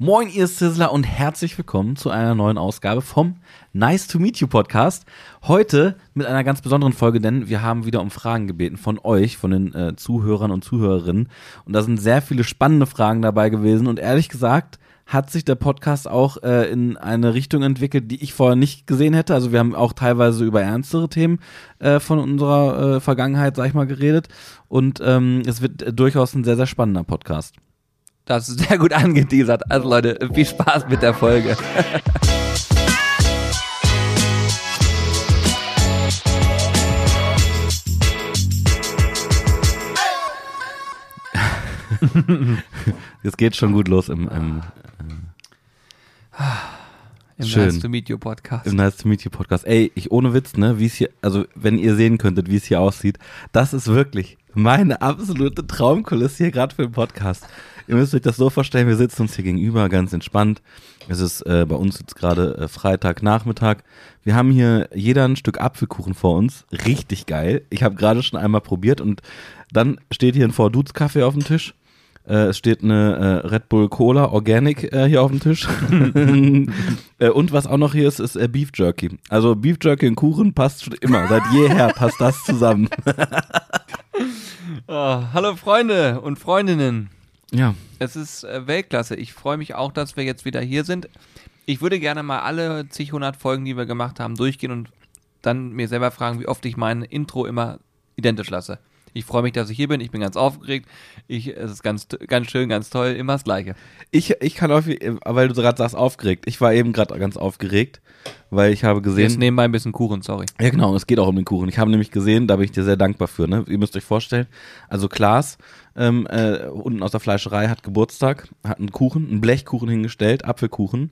Moin, ihr Sizzler und herzlich willkommen zu einer neuen Ausgabe vom Nice to Meet You Podcast. Heute mit einer ganz besonderen Folge, denn wir haben wieder um Fragen gebeten von euch, von den äh, Zuhörern und Zuhörerinnen. Und da sind sehr viele spannende Fragen dabei gewesen. Und ehrlich gesagt hat sich der Podcast auch äh, in eine Richtung entwickelt, die ich vorher nicht gesehen hätte. Also wir haben auch teilweise über ernstere Themen äh, von unserer äh, Vergangenheit, sag ich mal, geredet. Und ähm, es wird äh, durchaus ein sehr, sehr spannender Podcast. Das ist sehr gut angeteasert. Also Leute, viel Spaß mit der Folge. Jetzt geht schon gut los im, im, Im Schön. Nice to Meet You Podcast. im Nice to Meet You Podcast. Ey, ich ohne Witz, ne, wie es hier, also wenn ihr sehen könntet, wie es hier aussieht, das ist wirklich meine absolute Traumkulisse hier gerade für den Podcast. Ihr müsst euch das so vorstellen, wir sitzen uns hier gegenüber, ganz entspannt. Es ist äh, bei uns jetzt gerade äh, Freitagnachmittag. Wir haben hier jeder ein Stück Apfelkuchen vor uns. Richtig geil. Ich habe gerade schon einmal probiert und dann steht hier ein Four Dudes Kaffee auf dem Tisch. Äh, es steht eine äh, Red Bull Cola Organic äh, hier auf dem Tisch. äh, und was auch noch hier ist, ist äh, Beef Jerky. Also Beef Jerky und Kuchen passt schon immer. Seit jeher passt das zusammen. Oh, hallo Freunde und Freundinnen. Ja. Es ist äh, Weltklasse. Ich freue mich auch, dass wir jetzt wieder hier sind. Ich würde gerne mal alle zig hundert Folgen, die wir gemacht haben, durchgehen und dann mir selber fragen, wie oft ich mein Intro immer identisch lasse. Ich freue mich, dass ich hier bin. Ich bin ganz aufgeregt. Ich, es ist ganz, ganz schön, ganz toll. Immer das Gleiche. Ich, ich kann auf, weil du gerade sagst, aufgeregt. Ich war eben gerade ganz aufgeregt, weil ich habe gesehen. Jetzt nebenbei ein bisschen Kuchen, sorry. Ja, genau, es geht auch um den Kuchen. Ich habe nämlich gesehen, da bin ich dir sehr dankbar für. Ne? Ihr müsst euch vorstellen, also Klaas ähm, äh, unten aus der Fleischerei hat Geburtstag, hat einen Kuchen, einen Blechkuchen hingestellt, Apfelkuchen.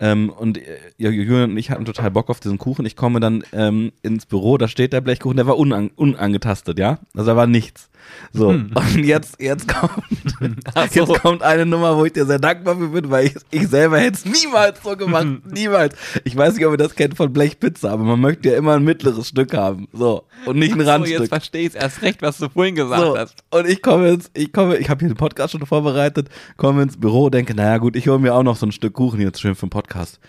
Ähm, und äh, Julian und ich hatten total Bock auf diesen Kuchen. Ich komme dann ähm, ins Büro, da steht der Blechkuchen, der war unan unangetastet, ja? Also da war nichts. So, und jetzt, jetzt kommt, Ach so. jetzt kommt eine Nummer, wo ich dir sehr dankbar für bin, weil ich, ich selber hätte es niemals so gemacht. niemals. Ich weiß nicht, ob ihr das kennt von Blechpizza, aber man möchte ja immer ein mittleres Stück haben. So. Und nicht ein So, jetzt Randstück. verstehe ich erst recht, was du vorhin gesagt So, hast. und ich komme ins, ich komme, ich habe hier den Podcast schon vorbereitet, komme ins Büro, denke, naja gut, ich hole mir auch noch so ein Stück Kuchen jetzt schön für den Podcast.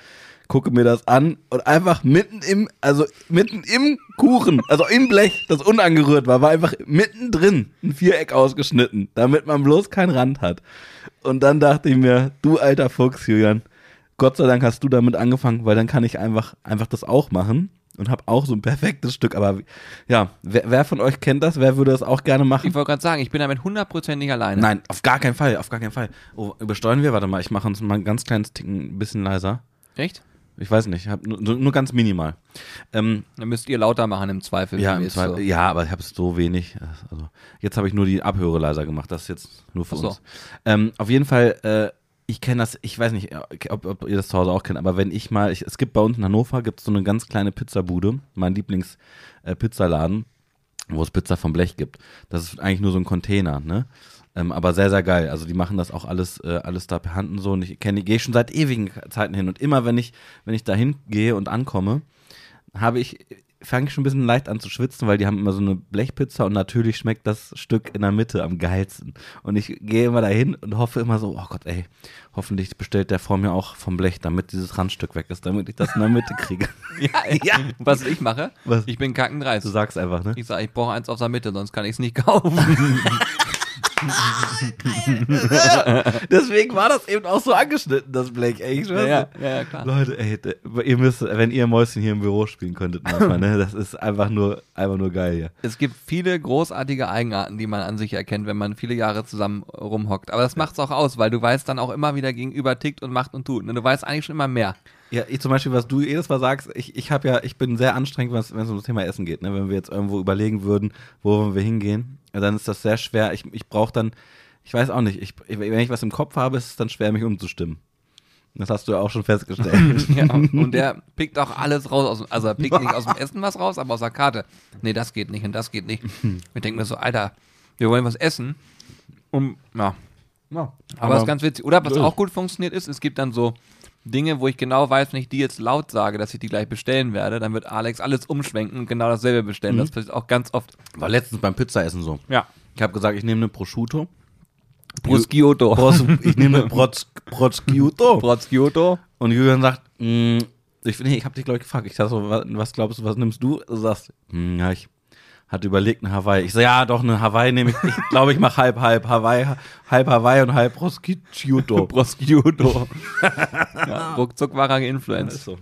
Gucke mir das an und einfach mitten im, also mitten im Kuchen, also im Blech, das unangerührt war, war einfach mittendrin ein Viereck ausgeschnitten, damit man bloß keinen Rand hat. Und dann dachte ich mir, du alter Fuchs, Julian, Gott sei Dank hast du damit angefangen, weil dann kann ich einfach, einfach das auch machen und habe auch so ein perfektes Stück. Aber ja, wer, wer von euch kennt das? Wer würde das auch gerne machen? Ich wollte gerade sagen, ich bin damit hundertprozentig alleine. Nein, auf gar keinen Fall, auf gar keinen Fall. Oh, übersteuern wir? Warte mal, ich mache uns mal ein ganz kleines Ticken ein bisschen leiser. Echt? Ich weiß nicht, hab nur, nur ganz minimal. Ähm, Dann müsst ihr lauter machen im Zweifel. ja, im Zweifel- so. ja, aber ich habe es so wenig. Also, jetzt habe ich nur die Abhöre leiser gemacht. Das ist jetzt nur für so. uns. Ähm, auf jeden Fall, äh, ich kenne das, ich weiß nicht, ob, ob ihr das zu Hause auch kennt, aber wenn ich mal, ich, es gibt bei uns in Hannover, gibt es so eine ganz kleine Pizzabude, mein Lieblings-Pizzaladen, wo es Pizza vom Blech gibt. Das ist eigentlich nur so ein Container, ne? Ähm, aber sehr, sehr geil. Also die machen das auch alles, äh, alles da per Hand und so. Und ich kenne, gehe schon seit ewigen Zeiten hin. Und immer wenn ich, wenn ich da hingehe und ankomme, habe ich, fange ich schon ein bisschen leicht an zu schwitzen, weil die haben immer so eine Blechpizza und natürlich schmeckt das Stück in der Mitte am geilsten. Und ich gehe immer dahin und hoffe immer so, oh Gott, ey, hoffentlich bestellt der vor mir auch vom Blech, damit dieses Randstück weg ist, damit ich das in der Mitte kriege. Ja, ja. Was ich mache? Was? Ich bin kackendreist. Du sagst einfach, ne? Ich sage, ich brauche eins aus der Mitte, sonst kann ich es nicht kaufen. Deswegen war das eben auch so angeschnitten, das Blech, ey. Ich schwör's ja, ja, ja, klar. Leute, ey, ihr müsst, wenn ihr Mäuschen hier im Büro spielen könntet, manchmal, ne, das ist einfach nur, einfach nur geil hier. Es gibt viele großartige Eigenarten, die man an sich erkennt, wenn man viele Jahre zusammen rumhockt. Aber das macht's auch aus, weil du weißt dann auch immer wieder gegenüber tickt und macht und tut. Und du weißt eigentlich schon immer mehr. Ja, ich zum Beispiel, was du jedes Mal sagst, ich, ich habe ja, ich bin sehr anstrengend, wenn es um das Thema Essen geht. Ne? Wenn wir jetzt irgendwo überlegen würden, wo wollen wir hingehen, dann ist das sehr schwer. Ich, ich brauche dann, ich weiß auch nicht, ich, wenn ich was im Kopf habe, ist es dann schwer, mich umzustimmen. Das hast du ja auch schon festgestellt. Ja, und der pickt auch alles raus. Aus, dem- also er pickt nicht aus dem Essen was raus, aber aus der Karte. Nee, das geht nicht und das geht nicht. Ich denke mir so, Alter, wir wollen was essen. Um, ja. Ja, Aber, das ist ganz witzig. Oder was auch gut funktioniert ist, es gibt dann so Dinge, wo ich genau weiß, wenn ich die jetzt laut sage, dass ich die gleich bestellen werde, dann wird Alex alles umschwenken und genau dasselbe bestellen. Mhm. Das passiert auch ganz oft. war letztens beim Pizzaessen so. Ja. Ich habe gesagt, ich nehme eine Prosciutto Prosciutto. Pros, ich nehme Proz, Prosciutto. Prosciutto. Und Julian sagt, mm, ich, nee, ich habe dich, glaube ich, gefragt. Ich sag so, was, was glaubst du, was nimmst du? Du sagst, mm, ja, ich hatte überlegt, eine Hawaii. Ich so, ja, doch, eine Hawaii nehme ich. Ich glaube, ich mache halb, halb Hawaii, halb Hawaii und halb Prosciutto. Prosciutto. ja, ruckzuck war er geinfluenced. Ist so.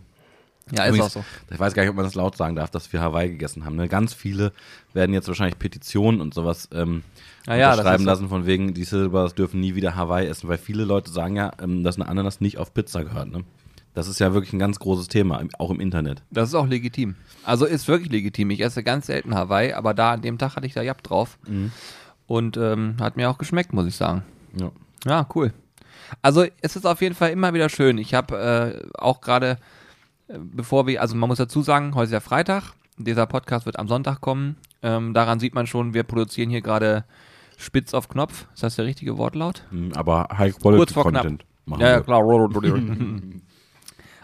Ja, ist auch so. Ich weiß gar nicht, ob man das laut sagen darf, dass wir Hawaii gegessen haben. Ne? Ganz viele werden jetzt wahrscheinlich Petitionen und sowas ähm, Ah ja, unterschreiben ist so. lassen, von wegen, die Silbers dürfen nie wieder Hawaii essen, weil viele Leute sagen ja, ähm, dass eine Ananas nicht auf Pizza gehört. Ne? Das ist ja wirklich ein ganz großes Thema, auch im Internet. Das ist auch legitim. Also ist wirklich legitim. Ich esse ganz selten Hawaii, aber da an dem Tag hatte ich da Jab drauf. Und ähm, hat mir auch geschmeckt, muss ich sagen. Ja. Ja, cool. Also es ist auf jeden Fall immer wieder schön. Ich habe äh, auch gerade, äh, bevor wir, also man muss dazu sagen, heute ist ja Freitag. Dieser Podcast wird am Sonntag kommen. Ähm, daran sieht man schon, wir produzieren hier gerade spitz auf Knopf. Ist das der richtige Wortlaut? Mm, Aber High Quality Kurz vor Content machen Ja, ja, wir. klar.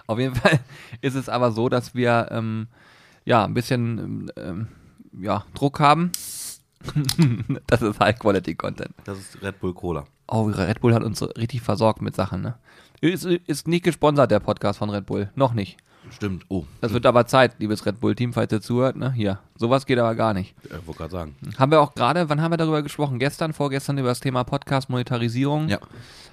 Auf jeden Fall ist es aber so, dass wir ähm, ja ein bisschen ähm, ja, Druck haben. das ist High-Quality-Content. Das ist Red Bull Cola. Oh, Red Bull hat uns richtig versorgt mit Sachen, ne? Ist, ist nicht gesponsert, der Podcast von Red Bull. Noch nicht. Stimmt. Oh, Das wird aber Zeit, liebes Red Bull-Team, falls ihr zuhört, ne? Hier. Sowas geht aber gar nicht. ich wollte gerade sagen. Haben wir auch gerade, wann haben wir darüber gesprochen? Gestern, vorgestern über das Thema Podcast-Monetarisierung Ja.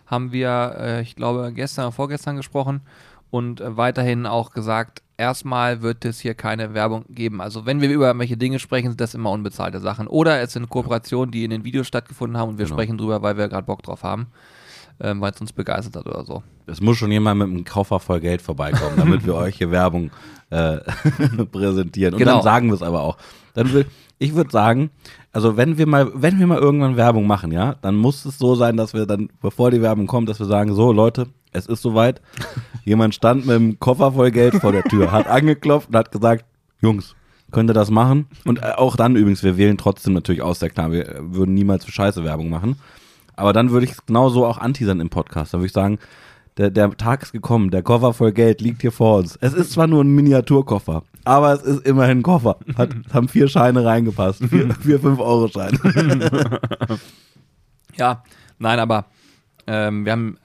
haben wir, äh, ich glaube, gestern oder vorgestern gesprochen und äh, weiterhin auch gesagt, erstmal wird es hier keine Werbung geben. Also wenn wir über irgendwelche Dinge sprechen, sind das immer unbezahlte Sachen. Oder es sind Kooperationen, die in den Videos stattgefunden haben und wir Genau. sprechen drüber, weil wir gerade Bock drauf haben, ähm, weil es uns begeistert hat oder so. Es muss schon jemand mit einem Koffer voll Geld vorbeikommen, damit wir euch hier Werbung äh, präsentieren. Und Genau. dann sagen wir es aber auch. Dann will, ich würde sagen, also wenn wir mal, wenn wir mal irgendwann Werbung machen, ja, dann muss es so sein, dass wir dann, bevor die Werbung kommt, dass wir sagen, so Leute, es ist soweit. Jemand stand mit einem Koffer voll Geld vor der Tür, hat angeklopft und hat gesagt, Jungs, könnt ihr das machen? Und äh, auch dann übrigens, wir wählen trotzdem natürlich aus, der klar, wir äh, würden niemals für Scheiße Werbung machen. Aber dann würde ich es genauso auch anteasern im Podcast. Dann würde ich sagen, der, der Tag ist gekommen, der Koffer voll Geld liegt hier vor uns. Es ist zwar nur ein Miniaturkoffer, aber es ist immerhin ein Koffer. Hat, haben vier Scheine reingepasst. Vier, vier 5-Euro-Scheine. Ja, nein, aber ähm, wir haben,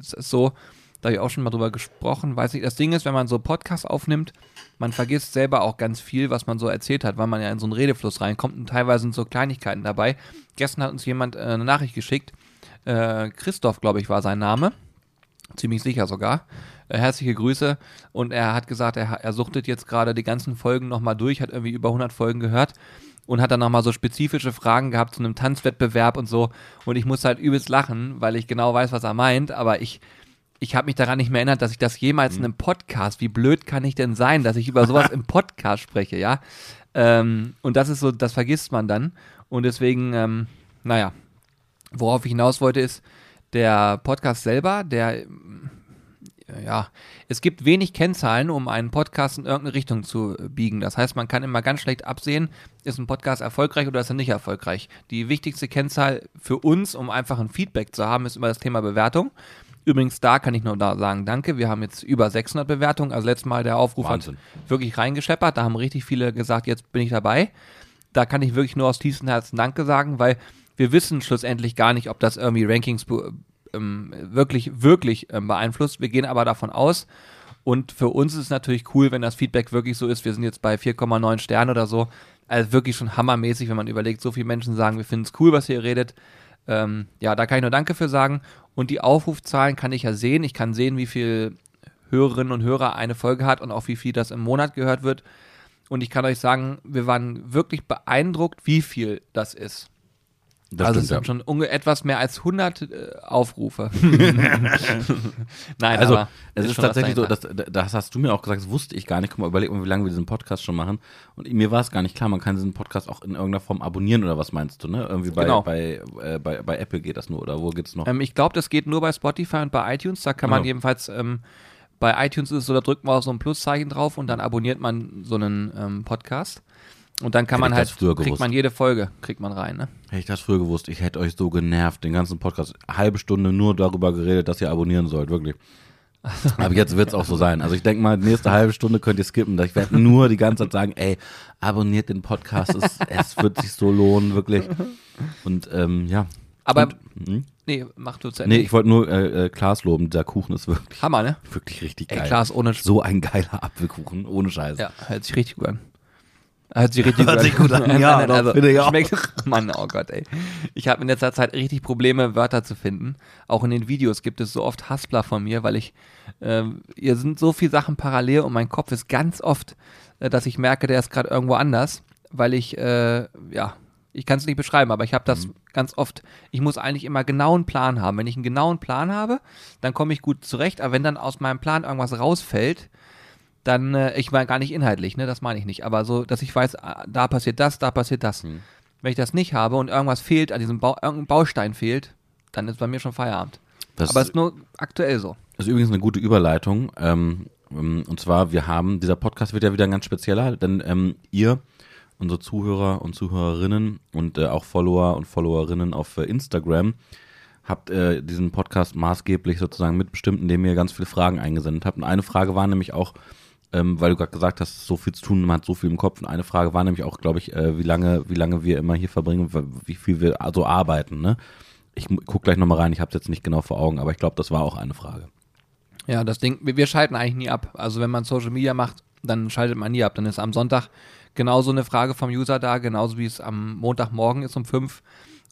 es ist so, da habe ich auch schon mal drüber gesprochen, weiß ich, das Ding ist, wenn man so Podcasts aufnimmt, man vergisst selber auch ganz viel, was man so erzählt hat, weil man ja in so einen Redefluss reinkommt und teilweise sind so Kleinigkeiten dabei. Gestern hat uns jemand äh, eine Nachricht geschickt, äh, Christoph, glaube ich, war sein Name, ziemlich sicher sogar. Äh, herzliche Grüße und er hat gesagt, er, er suchtet jetzt gerade die ganzen Folgen nochmal durch, hat irgendwie über 100 Folgen gehört und hat dann nochmal so spezifische Fragen gehabt zu einem Tanzwettbewerb und so. Und ich muss halt übelst lachen, weil ich genau weiß, was er meint, aber ich, ich habe mich daran nicht mehr erinnert, dass ich das jemals in einem Podcast, wie blöd kann ich denn sein, dass ich über sowas im Podcast spreche, ja? Ähm, und das ist so, das vergisst man dann. Und deswegen, ähm, naja, worauf ich hinaus wollte, ist, der Podcast selber, der ja, es gibt wenig Kennzahlen, um einen Podcast in irgendeine Richtung zu biegen. Das heißt, man kann immer ganz schlecht absehen, ist ein Podcast erfolgreich oder ist er nicht erfolgreich. Die wichtigste Kennzahl für uns, um einfach ein Feedback zu haben, ist immer das Thema Bewertung. Übrigens, da kann ich nur da sagen, danke. Wir haben jetzt über 600 Bewertungen. Also letztes Mal der Aufruf Wahnsinn. hat wirklich reingescheppert. Da haben richtig viele gesagt, jetzt bin ich dabei. Da kann ich wirklich nur aus tiefstem Herzen Danke sagen, weil wir wissen schlussendlich gar nicht, ob das irgendwie Rankings be- ähm, wirklich, wirklich ähm, beeinflusst. Wir gehen aber davon aus. Und für uns ist es natürlich cool, wenn das Feedback wirklich so ist. Wir sind jetzt bei 4,9 Sternen oder so. Also wirklich schon hammermäßig, wenn man überlegt, so viele Menschen sagen, wir finden es cool, was ihr redet. Ähm, ja, da kann ich nur Danke für sagen. Und die Aufrufzahlen kann ich ja sehen. Ich kann sehen, wie viel Hörerinnen und Hörer eine Folge hat und auch wie viel das im Monat gehört wird. Und ich kann euch sagen, wir waren wirklich beeindruckt, wie viel das ist. Das also es stimmt, sind ja. schon etwas mehr als 100 äh, Aufrufe. Nein, Also, aber es ist was tatsächlich so, dahinter. das, das hast du mir auch gesagt, das wusste ich gar nicht. Guck mal, überleg mal, wie lange wir diesen Podcast schon machen. Und mir war es gar nicht klar, man kann diesen Podcast auch in irgendeiner Form abonnieren oder was meinst du, ne? Irgendwie bei, Genau. bei, äh, bei, bei Apple geht das nur oder wo geht's noch? Ähm, ich glaube, das geht nur bei Spotify und bei iTunes. Da kann man Genau. jedenfalls, ähm, bei iTunes ist es so, da drückt man auf so ein Pluszeichen drauf und dann abonniert man so einen ähm, Podcast. Und dann kann Hätte man halt, kriegt gewusst. man jede Folge, kriegt man rein, ne? Hätte ich das früher gewusst, ich hätte euch so genervt, den ganzen Podcast, halbe Stunde nur darüber geredet, dass ihr abonnieren sollt, wirklich. Aber jetzt wird es auch so sein. Also ich denke mal, nächste halbe Stunde könnt ihr skippen. Ich werde nur die ganze Zeit sagen, ey, abonniert den Podcast, es, es wird sich so lohnen, wirklich. Und ähm, ja, Aber, Und, hm? nee, mach du zu Ende. Nee, ich wollte nur äh, äh, Klaas loben. Der Kuchen ist wirklich, Hammer, ne? wirklich richtig Ey, geil. Klaas, ohne So ein geiler Apfelkuchen, ohne Scheiß. Ja, hört sich richtig gut an. Hört sich richtig Hört gut sich gut an, ja, doch, also, finde ich auch. Schmeckt, Mann, oh Gott, ey. Ich habe in letzter Zeit richtig Probleme, Wörter zu finden. Auch in den Videos gibt es so oft Haspler von mir, weil ich, ähm, hier sind so viele Sachen parallel und mein Kopf ist ganz oft, äh, dass ich merke, der ist gerade irgendwo anders, weil ich, äh, ja, ich kann es nicht beschreiben, aber ich habe das ganz oft, ich muss eigentlich immer genau einen Plan haben. Wenn ich einen genauen Plan habe, dann komme ich gut zurecht, aber wenn dann aus meinem Plan irgendwas rausfällt, dann, äh, ich meine gar nicht inhaltlich, ne, das meine ich nicht, aber so, dass ich weiß, ah, da passiert das, da passiert das. Hm. Wenn ich das nicht habe und irgendwas fehlt, an diesem Bau, irgendein Baustein fehlt, dann ist bei mir schon Feierabend. Das aber es ist nur aktuell so. ist übrigens eine gute Überleitung. Ähm, ähm, und zwar, wir haben, dieser Podcast wird ja wieder ganz spezieller, denn ähm, ihr, unsere Zuhörer und Zuhörerinnen und äh, auch Follower und Followerinnen auf äh, Instagram, habt äh, diesen Podcast maßgeblich sozusagen mitbestimmt, indem ihr ganz viele Fragen eingesendet habt. Und eine Frage war nämlich auch, ähm, weil du gerade gesagt hast, so viel zu tun, man hat so viel im Kopf. Und eine Frage war nämlich auch, glaube ich, äh, wie lange, wie lange wir immer hier verbringen, wie viel wir so arbeiten. Ne? Ich mu- guck gleich nochmal rein, ich habe es jetzt nicht genau vor Augen, aber ich glaube, das war auch eine Frage. Ja, das Ding, wir, wir schalten eigentlich nie ab. Also wenn man Social Media macht, dann schaltet man nie ab. Dann ist am Sonntag genauso eine Frage vom User da, genauso wie es am Montagmorgen ist um fünf.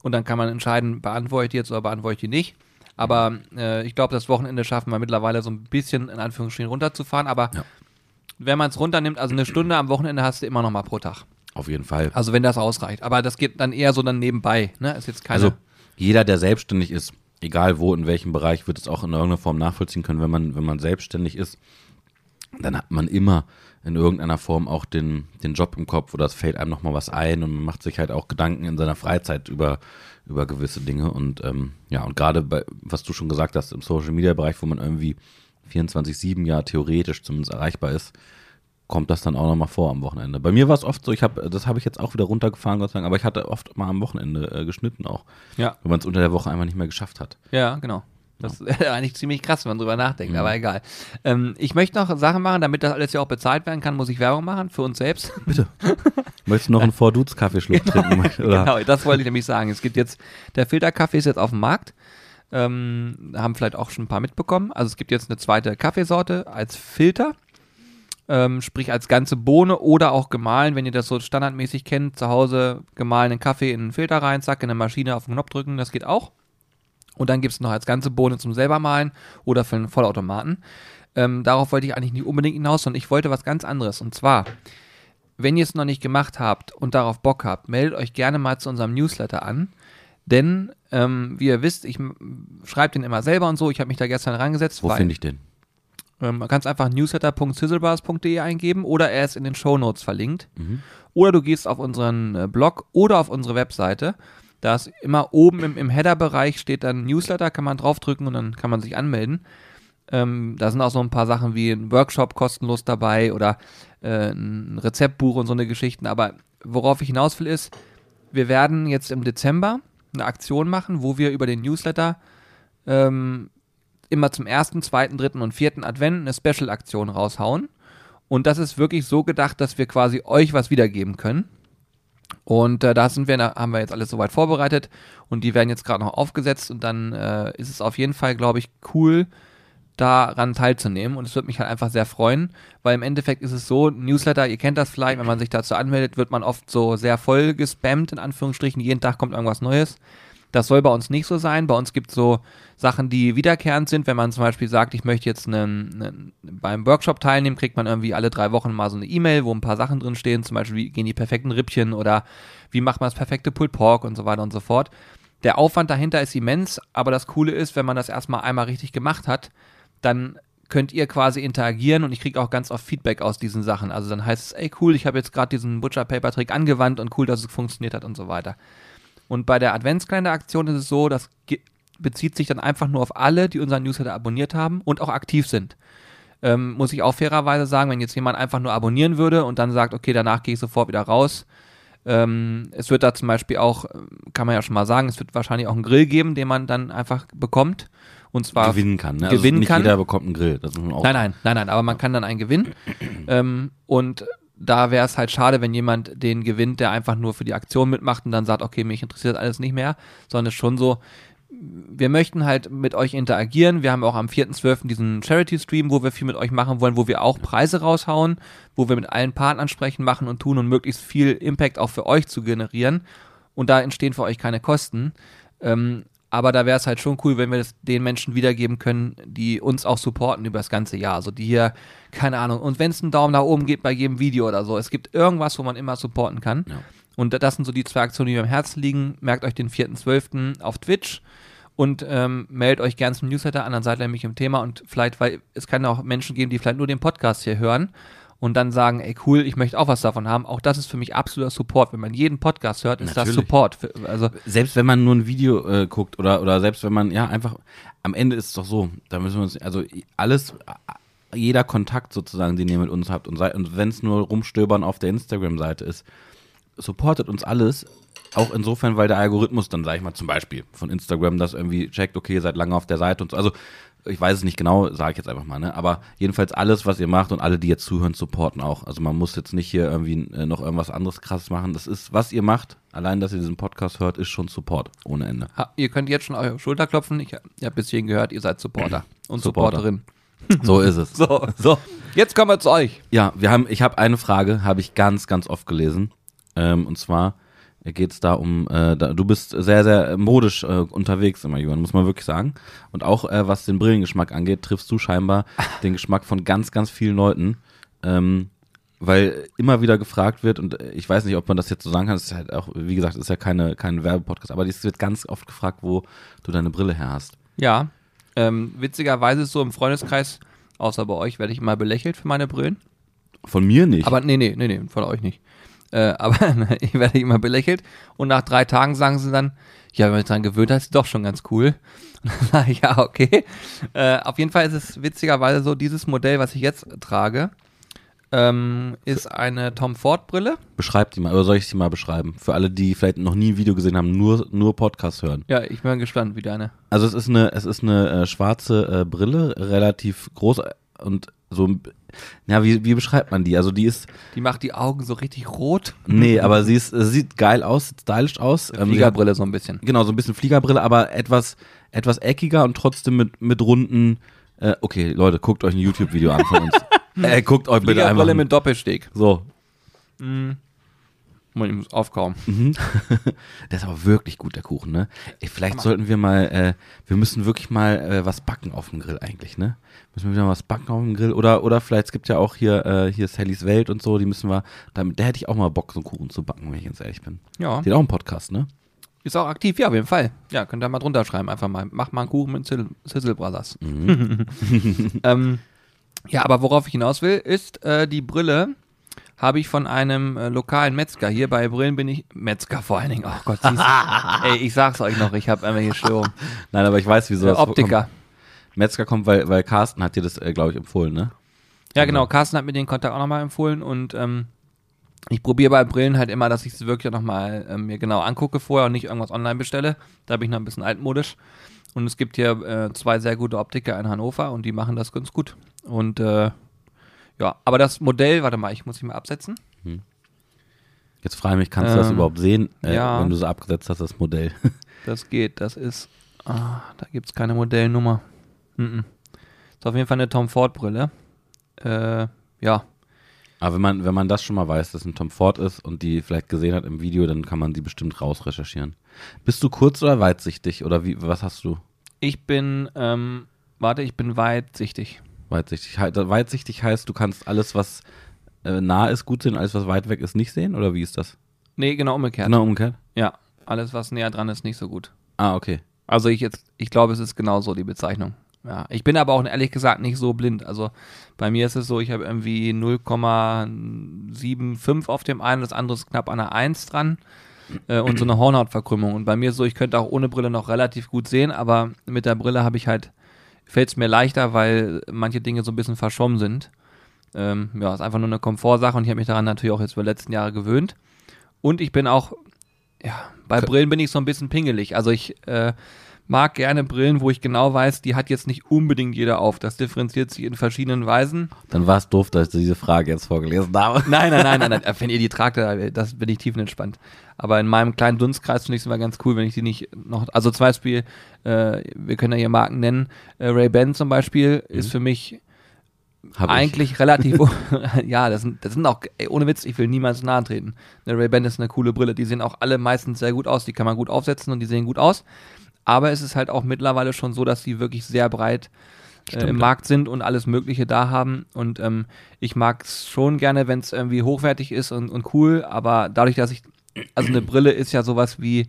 Und dann kann man entscheiden, beantworte ich die jetzt oder beantworte ich die nicht. Aber äh, ich glaube, das Wochenende schaffen wir mittlerweile so ein bisschen in Anführungsstrichen runterzufahren. Aber Ja. Wenn man es runternimmt, also eine Stunde am Wochenende hast du immer noch mal pro Tag. Auf jeden Fall. Also wenn das ausreicht. Aber das geht dann eher so dann nebenbei. Ne? Ist jetzt keine. Also jeder, der selbstständig ist, egal wo, in welchem Bereich, wird es auch in irgendeiner Form nachvollziehen können, wenn man, wenn man selbstständig ist, dann hat man immer in irgendeiner Form auch den, den Job im Kopf oder es fällt einem nochmal was ein und man macht sich halt auch Gedanken in seiner Freizeit über, über gewisse Dinge und ähm, ja, und gerade bei, was du schon gesagt hast, im Social Media Bereich, wo man irgendwie 24-7 ja theoretisch zumindest erreichbar ist, kommt das dann auch nochmal vor am Wochenende. Bei mir war es oft so, ich habe, das habe ich jetzt auch wieder runtergefahren, Gott sei Dank, aber ich hatte oft mal am Wochenende äh, geschnitten auch. ja. Wenn man es unter der Woche einfach nicht mehr geschafft hat. Ja, genau. Das ist eigentlich ziemlich krass, wenn man drüber nachdenkt, Mhm. aber egal. Ähm, ich möchte noch Sachen machen, damit das alles ja auch bezahlt werden kann, muss ich Werbung machen für uns selbst. Möchtest du noch einen Four Dudes Kaffeeschluck trinken? Oder? Genau, das wollte ich nämlich sagen. Es gibt jetzt, der Filterkaffee ist jetzt auf dem Markt. Ähm, haben vielleicht auch schon ein paar mitbekommen. Also es gibt jetzt eine zweite Kaffeesorte als Filter. Ähm, sprich als ganze Bohne oder auch gemahlen, wenn ihr das so standardmäßig kennt, zu Hause gemahlenen Kaffee in einen Filter rein, zack, in eine Maschine auf den Knopf drücken, das geht auch. Und dann gibt es noch als ganze Bohne zum selber mahlen oder für einen Vollautomaten. Ähm, darauf wollte ich eigentlich nicht unbedingt hinaus, sondern ich wollte was ganz anderes. Und zwar, wenn ihr es noch nicht gemacht habt und darauf Bock habt, meldet euch gerne mal zu unserem Newsletter an. Denn, ähm, wie ihr wisst, ich schreibe den immer selber und so. Ich habe mich da gestern rangesetzt. Wo finde ich den? ähm, man kann es einfach newsletter.sizzlebars.de eingeben oder er ist in den Shownotes verlinkt. Mhm. Oder du gehst auf unseren äh, Blog oder auf unsere Webseite. Da ist immer oben im, im Header-Bereich steht dann Newsletter, kann man draufdrücken und dann kann man sich anmelden. Ähm, da sind auch so ein paar Sachen wie ein Workshop kostenlos dabei oder äh, ein Rezeptbuch und so eine Geschichten. Aber worauf ich hinaus will ist, wir werden jetzt im Dezember eine Aktion machen, wo wir über den Newsletter ähm, immer zum ersten, zweiten, dritten und vierten Advent eine Special-Aktion raushauen. Und das ist wirklich so gedacht, dass wir quasi euch was wiedergeben können. Und äh, da sind wir, da haben wir jetzt alles soweit vorbereitet und die werden jetzt gerade noch aufgesetzt und dann äh, ist es auf jeden Fall, glaube ich, cool, daran teilzunehmen und es würde mich halt einfach sehr freuen, weil im Endeffekt ist es so, Newsletter, ihr kennt das vielleicht, wenn man sich dazu anmeldet, wird man oft so sehr voll gespammt, in Anführungsstrichen, jeden Tag kommt irgendwas Neues. Das soll bei uns nicht so sein. Bei uns gibt es so Sachen, die wiederkehrend sind. Wenn man zum Beispiel sagt, ich möchte jetzt einen, einen, beim Workshop teilnehmen, kriegt man irgendwie alle drei Wochen mal so eine E-Mail, wo ein paar Sachen drin stehen. Zum Beispiel, wie gehen die perfekten Rippchen oder wie macht man das perfekte Pulled Pork und so weiter und so fort. Der Aufwand dahinter ist immens, aber das Coole ist, wenn man das erstmal einmal richtig gemacht hat, dann könnt ihr quasi interagieren und ich kriege auch ganz oft Feedback aus diesen Sachen. Also dann heißt es, ey cool, ich habe jetzt gerade diesen Butcher Paper Trick angewandt und cool, dass es funktioniert hat und so weiter. Und bei der Adventskalender-Aktion ist es so, das bezieht sich dann einfach nur auf alle, die unseren Newsletter abonniert haben und auch aktiv sind. Ähm, muss ich auch fairerweise sagen, wenn jetzt jemand einfach nur abonnieren würde und dann sagt, okay, danach gehe ich sofort wieder raus. Ähm, es wird da zum Beispiel auch, äh, kann man ja schon mal sagen, es wird wahrscheinlich auch einen Grill geben, den man dann einfach bekommt. Und zwar gewinnen kann. Ne? gewinnen also nicht kann. jeder bekommt einen Grill. Das muss man auch Nein, nein, nein, nein, aber man kann dann einen gewinnen. ähm, und da wäre es halt schade, wenn jemand den gewinnt, der einfach nur für die Aktion mitmacht und dann sagt, okay, mich interessiert alles nicht mehr, sondern es ist schon so, wir möchten halt mit euch interagieren. Wir haben auch am 4.12. diesen Charity-Stream, wo wir viel mit euch machen wollen, wo wir auch Preise raushauen, wo wir mit allen Partnern sprechen, machen und tun und möglichst viel Impact auch für euch zu generieren. Und da entstehen für euch keine Kosten. Ähm, aber da wäre es halt schon cool, wenn wir das den Menschen wiedergeben können, die uns auch supporten über das ganze Jahr. Also die hier, keine Ahnung, und wenn es einen Daumen nach oben gibt bei jedem Video oder so, es gibt irgendwas, wo man immer supporten kann. Ja. Und das sind so die zwei Aktionen, die mir am Herzen liegen. Merkt euch den 4.12. auf Twitch und ähm, meldet euch gerne zum Newsletter an, dann seid ihr nämlich im Thema und vielleicht, weil es kann auch Menschen geben, die vielleicht nur den Podcast hier hören und dann sagen, ey cool, ich möchte auch was davon haben. Auch das ist für mich absoluter Support. Wenn man jeden Podcast hört, ist Natürlich. das Support. Für, also Selbst wenn man nur ein Video äh, guckt oder, oder selbst wenn man, ja, einfach, am Ende ist es doch so, da müssen wir uns, also alles, jeder Kontakt sozusagen, den ihr mit uns habt und, sei- und wenn es nur rumstöbern auf der Instagram-Seite ist, supportet uns alles. Auch insofern, weil der Algorithmus dann, sag ich mal, zum Beispiel von Instagram das irgendwie checkt, okay, ihr seid lange auf der Seite und so. Also, ich weiß es nicht genau, sage ich jetzt einfach mal, ne? Aber jedenfalls alles, was ihr macht und alle, die jetzt zuhören, supporten auch. Also man muss jetzt nicht hier irgendwie äh, noch irgendwas anderes krasses machen. Das ist, was ihr macht, allein, dass ihr diesen Podcast hört, ist schon Support ohne Ende. ha, ihr könnt jetzt schon eure Schulter klopfen. Ich, ich habe bis hierhin gehört, ihr seid Supporter und Supporter. Supporterin. So ist es. So, so. Jetzt kommen wir zu euch. Ja, wir haben, ich habe eine Frage, habe ich ganz, ganz oft gelesen. Ähm, und zwar geht es da um, äh, da, du bist sehr, sehr modisch äh, unterwegs immer, Johann, muss man wirklich sagen. Und auch äh, was den Brillengeschmack angeht, triffst du scheinbar den Geschmack von ganz, ganz vielen Leuten. Ähm, weil immer wieder gefragt wird, und äh, ich weiß nicht, ob man das jetzt so sagen kann, es ist halt auch, wie gesagt, es ist ja keine, kein Werbepodcast, aber es wird ganz oft gefragt, wo du deine Brille her hast. Ja. Ähm, witzigerweise ist so im Freundeskreis, außer bei euch, werde ich immer belächelt für meine Brillen. Von mir nicht. Aber nee, nee, nee, nee, von euch nicht. Äh, aber ich werde immer belächelt und nach drei Tagen sagen sie dann, ja, wenn man sich dran gewöhnt hat, ist doch schon ganz cool. Und dann sage ich, ja, okay. Äh, auf jeden Fall ist es witzigerweise so, dieses Modell, was ich jetzt trage, ähm, ist eine Tom Ford Brille. Beschreib die mal, oder soll ich sie mal beschreiben? Für alle, die vielleicht noch nie ein Video gesehen haben, nur, nur Podcast hören. Ja, ich bin gespannt, wie deine. Also es ist eine, es ist eine äh, schwarze äh, Brille, relativ groß und so, ja, wie, wie beschreibt man die? Also die ist, Die macht die Augen so richtig rot. nee, aber sie ist, sie sieht geil aus, sieht stylisch aus. Ähm, hat- Fliegerbrille so ein bisschen. Genau, so ein bisschen Fliegerbrille, aber etwas, etwas eckiger und trotzdem mit, mit runden, äh, okay, Leute, guckt euch ein YouTube-Video an von uns. äh, guckt euch bitte einfach. Fliegerbrille mit Doppelsteg. So, Muss ich aufkauen. Der ist aber wirklich gut, der Kuchen, ne? Ey, vielleicht sollten wir mal, äh, wir müssen wirklich mal äh, was backen auf dem Grill eigentlich, ne? Müssen wir wieder mal was backen auf dem Grill? Oder, oder vielleicht, es gibt ja auch hier, äh, hier Sallys Welt und so, die müssen wir, damit, da hätte ich auch mal Bock, so einen Kuchen zu backen, wenn ich ganz ehrlich bin. Ja. Die hat auch einen Podcast, ne? Ist auch aktiv, ja, auf jeden Fall. Ja, könnt ihr mal drunter schreiben, einfach mal. Mach mal einen Kuchen mit Sizzle, Sizzle Brothers. ähm, ja, aber worauf ich hinaus will, ist äh, die Brille habe ich von einem äh, lokalen Metzger. Hier bei Brillen bin ich Metzger vor allen Dingen. Oh Gott, siehst du. Ey, ich sag's euch noch, ich habe einmal hier Störung. Nein, aber ich weiß, wieso Äh, Optiker. kommt. Metzger kommt, weil, weil Carsten hat dir das, äh, glaube ich, empfohlen, ne? Ja, genau. Carsten hat mir den Kontakt auch nochmal empfohlen und ähm, ich probiere bei Brillen halt immer, dass ich es wirklich nochmal ähm, mir genau angucke vorher und nicht irgendwas online bestelle. Da bin ich noch ein bisschen altmodisch. Und es gibt hier äh, zwei sehr gute Optiker in Hannover und die machen das ganz gut. Und äh, ja, aber das Modell, warte mal, ich muss mich mal absetzen. Jetzt frage ich mich, kannst du das Ähm, überhaupt sehen, äh, ja. wenn du so abgesetzt hast, das Modell? Das geht, das ist, ah, da gibt es keine Modellnummer. Mhm. Ist auf jeden Fall eine Tom Ford Brille. Äh, ja, Aber wenn man, wenn man das schon mal weiß, dass ein Tom Ford ist und die vielleicht gesehen hat im Video, dann kann man die bestimmt rausrecherchieren. Bist du kurz oder weitsichtig? Oder wie, was hast du? ich bin, ähm, warte, ich bin weitsichtig. Weitsichtig. Weitsichtig heißt, du kannst alles, was äh, nah ist, gut sehen, alles, was weit weg ist, nicht sehen? Oder wie ist das? Nee, genau umgekehrt. Genau umgekehrt? Ja, alles, was näher dran ist, nicht so gut. Ah, okay. Also ich jetzt, ich glaube, es ist genau so die Bezeichnung. Ja, ich bin aber auch ehrlich gesagt nicht so blind. Also bei mir ist es so, ich habe irgendwie 0,75 auf dem einen, das andere ist knapp an der 1 dran äh, und so eine Hornhautverkrümmung. Und bei mir ist es so, ich könnte auch ohne Brille noch relativ gut sehen, aber mit der Brille habe ich halt, fällt es mir leichter, weil manche Dinge so ein bisschen verschwommen sind. Ähm, ja, ist einfach nur eine Komfortsache und ich habe mich daran natürlich auch jetzt über die letzten Jahre gewöhnt. Und ich bin auch, ja, bei Brillen bin ich so ein bisschen pingelig. Also ich äh, mag gerne Brillen, wo ich genau weiß, die hat jetzt nicht unbedingt jeder auf. Das differenziert sich in verschiedenen Weisen. Dann war es doof, dass ich diese Frage jetzt vorgelesen habe. Nein, nein, nein, nein, nein. Wenn ihr die tragt, äh, das bin ich tiefenentspannt. Aber in meinem kleinen Dunstkreis finde ich es immer ganz cool, wenn ich die nicht noch. Also zum Beispiel, äh, wir können ja hier Marken nennen. Äh, Ray-Ban zum Beispiel Mhm. ist für mich Hab ich. eigentlich relativ. ja, das sind, das sind auch, ey, ohne Witz, ich will niemals nahe treten. Eine Ray-Ban ist eine coole Brille. Die sehen auch alle meistens sehr gut aus. Die kann man gut aufsetzen und die sehen gut aus. Aber es ist halt auch mittlerweile schon so, dass die wirklich sehr breit äh, Stimmt, im. Markt sind und alles Mögliche da haben. Und ähm, ich mag es schon gerne, wenn es irgendwie hochwertig ist und, und cool. Aber dadurch, dass ich, also eine Brille ist ja sowas wie,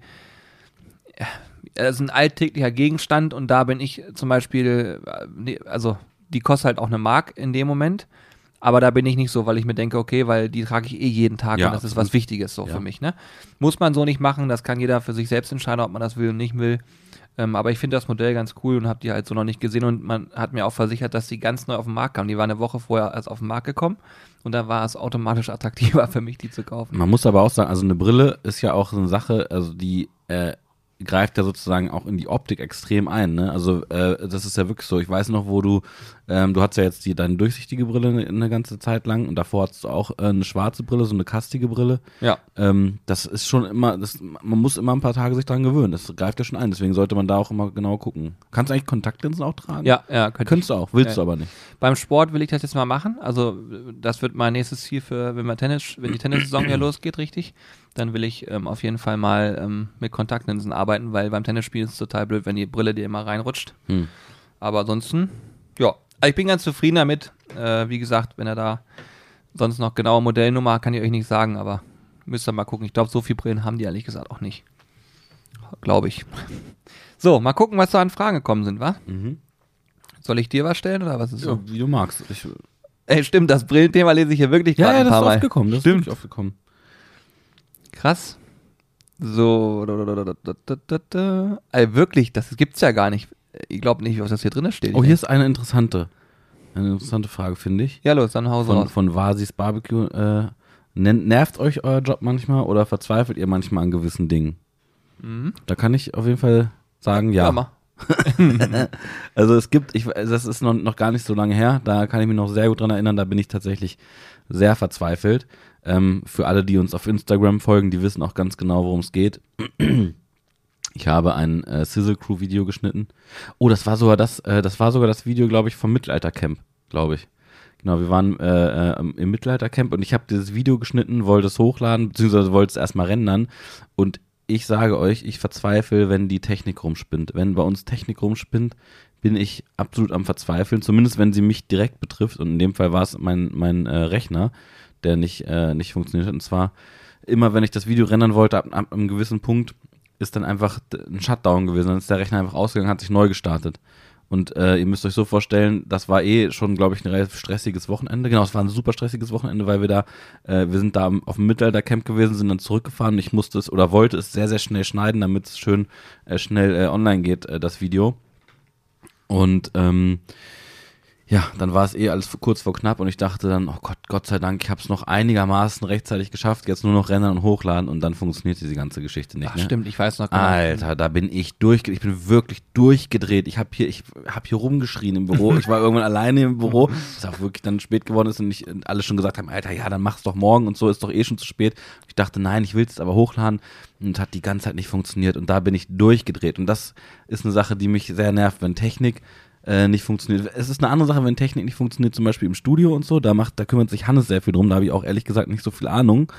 es ist ein alltäglicher Gegenstand und da bin ich zum Beispiel, äh, also die kostet halt auch eine Mark in dem Moment. Aber da bin ich nicht so, weil ich mir denke, okay, weil die trage ich eh jeden Tag Ja, und das ist was Wichtiges so Ja. für mich. Ne? Muss man so nicht machen, das kann jeder für sich selbst entscheiden, ob man das will und nicht will. Ähm, aber ich finde das Modell ganz cool und habe die halt so noch nicht gesehen und man hat mir auch versichert, dass die ganz neu auf den Markt kamen. Die war eine Woche vorher erst auf den Markt gekommen und da war es automatisch attraktiver für mich, die zu kaufen. Man muss aber auch sagen, also eine Brille ist ja auch so eine Sache, also die äh, greift ja sozusagen auch in die Optik extrem ein. Ne? Also äh, das ist ja wirklich so. Ich weiß noch, wo du, ähm, du hattest ja jetzt die, deine durchsichtige Brille eine, eine ganze Zeit lang und davor hattest du auch äh, eine schwarze Brille, so eine kastige Brille. Ja. Ähm, das ist schon immer, das, man muss immer ein paar Tage sich dran gewöhnen. Das greift ja schon ein. Deswegen sollte man da auch immer genau gucken. Kannst du eigentlich Kontaktlinsen auch tragen? Ja, ja, könnte ich. Könntest du auch, willst Ja. du aber nicht. Beim Sport will ich das jetzt mal machen. Also das wird mein nächstes Ziel für, wenn wir Tennis, wenn die Tennissaison ja losgeht, richtig, dann will ich ähm, auf jeden Fall mal ähm, mit Kontaktlinsen arbeiten, weil beim Tennisspielen ist es total blöd, wenn die Brille dir immer reinrutscht. Hm. Aber ansonsten, ja, ich bin ganz zufrieden damit. Äh, wie gesagt, wenn er da sonst noch genaue Modellnummer hat, kann ich euch nicht sagen, aber müsst ihr mal gucken. Ich glaube, so viele Brillen haben die ehrlich gesagt auch nicht. Glaube ich. So, mal gucken, was da an Fragen gekommen sind, wa? Mhm. Soll ich dir was stellen oder was ist so? Ja, wie du magst. Ich, Ey, stimmt, das Brillenthema lese ich hier wirklich ja, gerade ja, ein das paar ist Mal. aufgekommen. Das Stimmt. ist wirklich aufgekommen. Krass. So. Ey, wirklich, das gibt's ja gar nicht. Ich glaube nicht, was das hier drin steht. Oh, hier ist eine interessante, eine interessante Frage, finde ich. Ja, los, dann hau so Von, raus. von Vasis Barbecue. Äh, nervt euch euer Job manchmal oder verzweifelt ihr manchmal an gewissen Dingen? Mhm. Da kann ich auf jeden Fall sagen, ja. Ja. Also es gibt, ich, das ist noch, noch gar nicht so lange her, da kann ich mich noch sehr gut dran erinnern, da bin ich tatsächlich sehr verzweifelt. Ähm, für alle, die uns auf Instagram folgen, die wissen auch ganz genau, worum es geht. Ich habe ein äh, Sizzle Crew Video geschnitten. Oh, das war sogar das, äh, das war sogar das Video, glaube ich, vom Mittelaltercamp, glaube ich. Genau, wir waren äh, äh, im Mittelaltercamp und ich habe dieses Video geschnitten, wollte es hochladen, beziehungsweise wollte es erstmal rendern. Und ich sage euch, ich verzweifle, wenn die Technik rumspinnt. Wenn bei uns Technik rumspinnt, bin ich absolut am Verzweifeln, zumindest wenn sie mich direkt betrifft. Und in dem Fall war es mein, mein äh, Rechner, der nicht, äh, nicht funktioniert hat. Und zwar immer, wenn ich das Video rendern wollte, ab, ab einem gewissen Punkt ist dann einfach ein Shutdown gewesen. Dann ist der Rechner einfach ausgegangen, hat sich neu gestartet. Und äh, ihr müsst euch so vorstellen, das war eh schon, glaube ich, ein relativ stressiges Wochenende. Genau, es war ein super stressiges Wochenende, weil wir da, äh, wir sind da auf dem Mittelaltercamp gewesen, sind dann zurückgefahren. Ich musste es oder wollte es sehr, sehr schnell schneiden, damit es schön äh, schnell äh, online geht, äh, das Video. Und ähm, ja, dann war es eh alles kurz vor knapp und ich dachte dann, oh Gott, Gott sei Dank, ich habe es noch einigermaßen rechtzeitig geschafft, jetzt nur noch rennen und hochladen und dann funktioniert diese ganze Geschichte nicht. Ach, ne? stimmt, ich weiß noch genau. Alter, da bin ich durchgedreht. Ich bin wirklich durchgedreht. Ich habe hier, ich habe hier rumgeschrien im Büro. Ich war irgendwann alleine im Büro, was auch wirklich dann spät geworden ist und ich alle schon gesagt haben, Alter, ja, dann mach's doch morgen und so ist doch eh schon zu spät. Ich dachte, nein, ich will es aber hochladen und hat die ganze Zeit nicht funktioniert und da bin ich durchgedreht und das ist eine Sache, die mich sehr nervt, wenn Technik äh, nicht funktioniert. Es ist eine andere Sache, wenn Technik nicht funktioniert, zum Beispiel im Studio und so. Da macht, da kümmert sich Hannes sehr viel drum. Da habe ich auch ehrlich gesagt nicht so viel Ahnung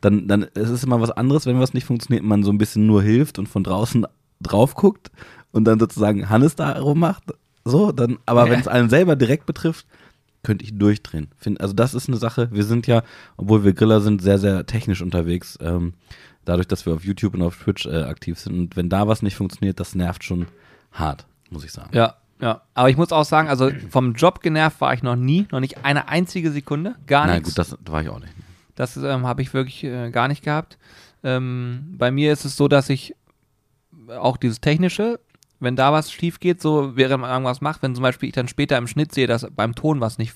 dann, dann es ist immer was anderes, wenn was nicht funktioniert, man so ein bisschen nur hilft und von draußen drauf guckt und dann sozusagen Hannes da rummacht. So, dann, aber Ja. wenn es einen selber direkt betrifft, könnte ich durchdrehen. Also das ist eine Sache, wir sind ja, obwohl wir Griller sind, sehr, sehr technisch unterwegs. Ähm, dadurch, dass wir auf YouTube und auf Twitch äh, aktiv sind. Und wenn da was nicht funktioniert, das nervt schon hart, muss ich sagen. Ja, ja. Aber ich muss auch sagen, also vom Job genervt war ich noch nie, noch nicht eine einzige Sekunde, gar nichts. gut, das war ich auch nicht. Das ähm, habe ich wirklich äh, gar nicht gehabt. Ähm, bei mir ist es so, dass ich auch dieses Technische, wenn da was schief geht, so während man irgendwas macht, wenn zum Beispiel ich dann später im Schnitt sehe, dass beim Ton was nicht,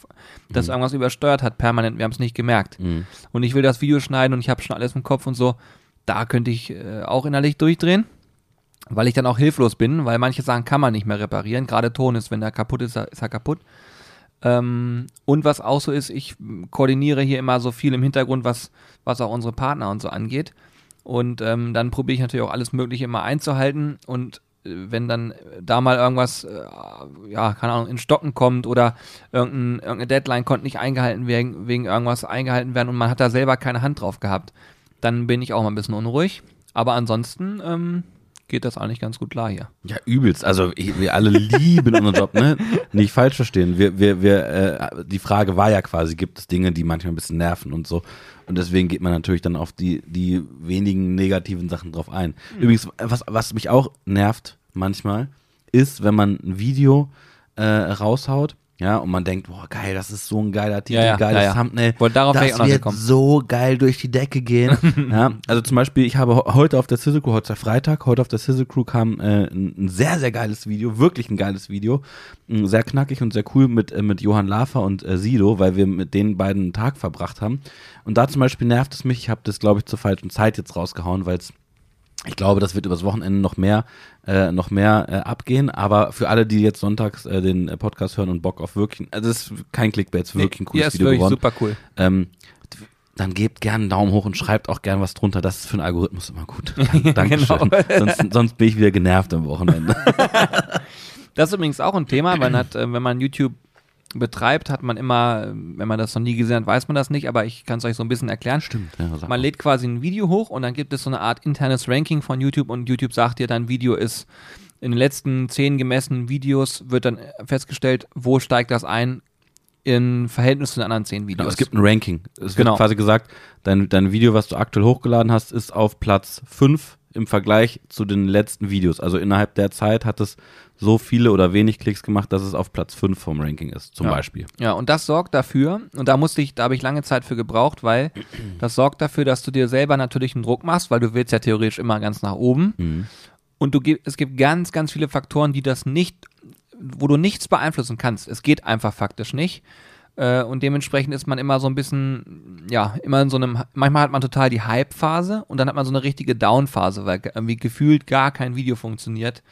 dass irgendwas übersteuert hat, permanent, wir haben es nicht gemerkt. Mhm. Und ich will das Video schneiden und ich habe schon alles im Kopf und so, da könnte ich äh, auch innerlich durchdrehen. Weil ich dann auch hilflos bin, weil manche Sachen kann man nicht mehr reparieren. Gerade Ton ist, wenn der kaputt ist, ist er kaputt. Ähm, und was auch so ist, ich koordiniere hier immer so viel im Hintergrund, was, was auch unsere Partner und so angeht. Und ähm, dann probiere ich natürlich auch alles Mögliche immer einzuhalten. Und äh, wenn dann da mal irgendwas, äh, ja, keine Ahnung, in Stocken kommt oder irgendein, irgendeine Deadline konnte nicht eingehalten werden, wegen irgendwas eingehalten werden und man hat da selber keine Hand drauf gehabt, dann bin ich auch mal ein bisschen unruhig. Aber ansonsten ähm, geht das eigentlich ganz gut klar hier. Ja, übelst. Also wir alle lieben unseren Job, ne? Nicht falsch verstehen. Wir, wir, wir, äh, die Frage war ja quasi, gibt es Dinge, die manchmal ein bisschen nerven und so. Und deswegen geht man natürlich dann auf die, die wenigen negativen Sachen drauf ein. Mhm. Übrigens, was, was mich auch nervt manchmal, ist, wenn man ein Video äh, raushaut ja, und man denkt, boah, geil, das ist so ein geiler Titel, Ja, ja, geiles ja, ja. Thumbnail. Wollte darauf das auch wird so geil durch die Decke gehen. ja, also zum Beispiel, ich habe heute auf der Sizzle Crew, heute ist der Freitag, heute auf der Sizzle Crew kam äh, ein, sehr, sehr geiles Video, wirklich ein geiles Video. Sehr knackig und sehr cool mit, äh, mit Johann Lafer und äh, Sido, weil wir mit den beiden einen Tag verbracht haben. Und da zum Beispiel nervt es mich, ich habe das, glaube ich, zur falschen Zeit jetzt rausgehauen, weil es ich glaube, das wird übers Wochenende noch mehr, äh, noch mehr äh, abgehen. Aber für alle, die jetzt sonntags äh, den äh, Podcast hören und Bock auf wirklich, also das ist kein Clickbait, es ist wirklich ein cooles ja, ist Video wirklich geworden. super cool. Ähm, dann gebt gerne einen Daumen hoch und schreibt auch gerne was drunter. Das ist für einen Algorithmus immer gut. Dank- Dankeschön. Genau. sonst, sonst bin ich wieder genervt am Wochenende. Das ist übrigens auch ein Thema, weil man hat, äh, wenn man YouTube betreibt, hat man immer, wenn man das noch nie gesehen hat, weiß man das nicht, aber ich kann es euch so ein bisschen erklären. Stimmt. Ja, Man lädt quasi ein Video hoch und dann gibt es so eine Art internes Ranking von YouTube und YouTube sagt dir, dein Video ist in den letzten zehn gemessenen Videos wird dann festgestellt, wo steigt das ein in Verhältnis zu den anderen zehn Videos. Genau, es gibt ein Ranking. Es Genau. wird quasi gesagt, dein, dein Video, was du aktuell hochgeladen hast, ist auf Platz 5 im Vergleich zu den letzten Videos. Also innerhalb der Zeit hat es so viele oder wenig Klicks gemacht, dass es auf Platz 5 vom Ranking ist, zum Ja. Beispiel. Ja, und das sorgt dafür, und da musste ich, da habe ich lange Zeit für gebraucht, weil das sorgt dafür, dass du dir selber natürlich einen Druck machst, weil du willst ja theoretisch immer ganz nach oben. Mhm. Und du es gibt ganz, ganz viele Faktoren, die das nicht, wo du nichts beeinflussen kannst. Es geht einfach faktisch nicht. Äh, und dementsprechend ist man immer so ein bisschen, ja, immer in so einem, manchmal hat man total die Hype-Phase und dann hat man so eine richtige Down-Phase, weil ge- irgendwie gefühlt gar kein Video funktioniert.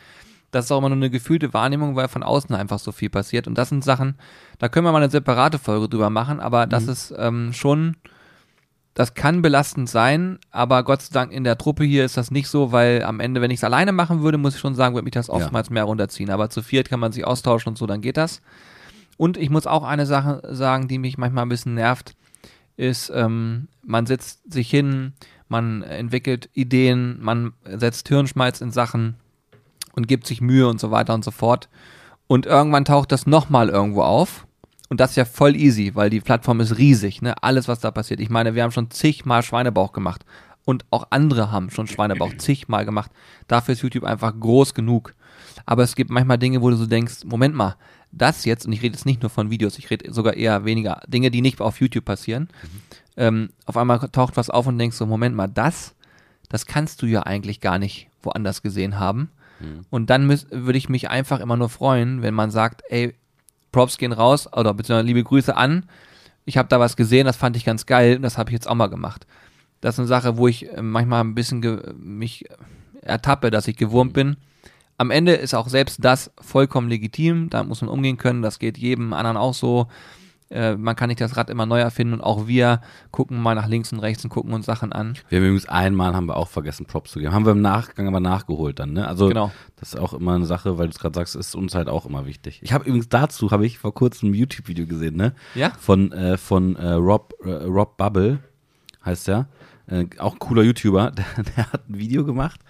Das ist auch immer nur eine gefühlte Wahrnehmung, weil von außen einfach so viel passiert. Und das sind Sachen, da können wir mal eine separate Folge drüber machen, aber das ist ähm, schon, das kann belastend sein, aber Gott sei Dank in der Truppe hier ist das nicht so, weil am Ende, wenn ich es alleine machen würde, muss ich schon sagen, würde mich das oftmals mehr runterziehen. Aber zu viert kann man sich austauschen und so, dann geht das. Und ich muss auch eine Sache sagen, die mich manchmal ein bisschen nervt, ist, ähm, man setzt sich hin, man entwickelt Ideen, man setzt Hirnschmalz in Sachen und gibt sich Mühe und so weiter und so fort. Und irgendwann taucht das nochmal irgendwo auf. Und das ist ja voll easy, weil die Plattform ist riesig, ne? Alles, was da passiert. Ich meine, wir haben schon zigmal Schweinebauch gemacht. Und auch andere haben schon Schweinebauch zigmal gemacht. Dafür ist YouTube einfach groß genug. Aber es gibt manchmal Dinge, wo du so denkst, Moment mal, das jetzt, und ich rede jetzt nicht nur von Videos, ich rede sogar eher weniger Dinge, die nicht auf YouTube passieren. Ähm, auf einmal taucht was auf und denkst so, Moment mal, das, das kannst du ja eigentlich gar nicht woanders gesehen haben. Und dann würde ich mich einfach immer nur freuen, wenn man sagt, ey, Props gehen raus oder beziehungsweise liebe Grüße an. Ich habe da was gesehen, das fand ich ganz geil, das habe ich jetzt auch mal gemacht. Das ist eine Sache, wo ich äh, manchmal ein bisschen mich ertappe, dass ich gewurmt bin. Am Ende ist auch selbst das vollkommen legitim, da muss man umgehen können, das geht jedem anderen auch so. Äh, man kann nicht das Rad immer neu erfinden und auch wir gucken mal nach links und rechts und gucken uns Sachen an. Wir haben übrigens einmal haben wir auch vergessen, Props zu geben. Haben wir im Nachgang aber nachgeholt dann, ne? Also Genau. das ist auch immer eine Sache, weil du es gerade sagst, ist uns halt auch immer wichtig. Ich habe übrigens dazu, habe ich vor kurzem ein YouTube-Video gesehen, ne? Ja? Von, äh, von äh, Rob, äh, Rob Bubble, heißt der. Äh, auch ein cooler YouTuber, der, der hat ein Video gemacht,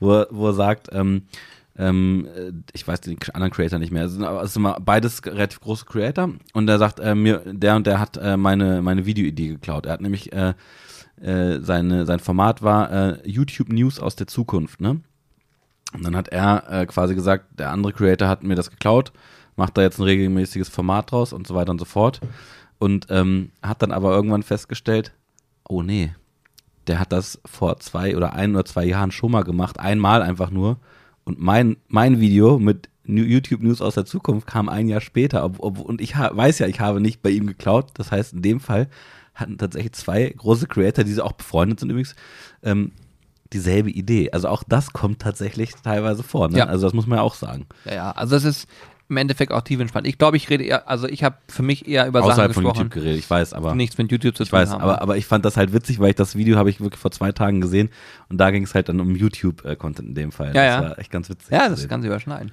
wo er, wo er sagt, ähm, ähm, äh, ich weiß den anderen Creator nicht mehr, es sind, aber es sind beides relativ große Creator und der sagt, äh, mir, der und der hat äh, meine, meine Videoidee geklaut. Er hat nämlich äh, äh, seine, sein Format war äh, YouTube News aus der Zukunft, ne? Und dann hat er äh, quasi gesagt, der andere Creator hat mir das geklaut, macht da jetzt ein regelmäßiges Format draus und so weiter und so fort. Und ähm, hat dann aber irgendwann festgestellt, oh nee, der hat das vor zwei oder ein oder zwei Jahren schon mal gemacht, einmal einfach nur. Und mein, mein Video mit YouTube News aus der Zukunft kam ein Jahr später. Ob, ob, und ich weiß ja, ich habe nicht bei ihm geklaut. Das heißt, in dem Fall hatten tatsächlich zwei große Creator, die sie auch befreundet sind übrigens, ähm, dieselbe Idee. Also auch das kommt tatsächlich teilweise vor. Ne? Ja. Also das muss man ja auch sagen. Ja, ja, also das ist im Endeffekt auch tief entspannt. Ich glaube, ich rede eher, also ich habe für mich eher über Sachen Außerhalb von gesprochen, YouTube geredet, ich weiß, aber nichts mit YouTube zu ich tun weiß, haben. aber, aber ich fand das halt witzig, weil ich das Video habe ich wirklich vor zwei Tagen gesehen und da ging es halt dann um YouTube-Content in dem Fall. Ja, das ja. war echt ganz witzig. ja, das kann sich überschneiden.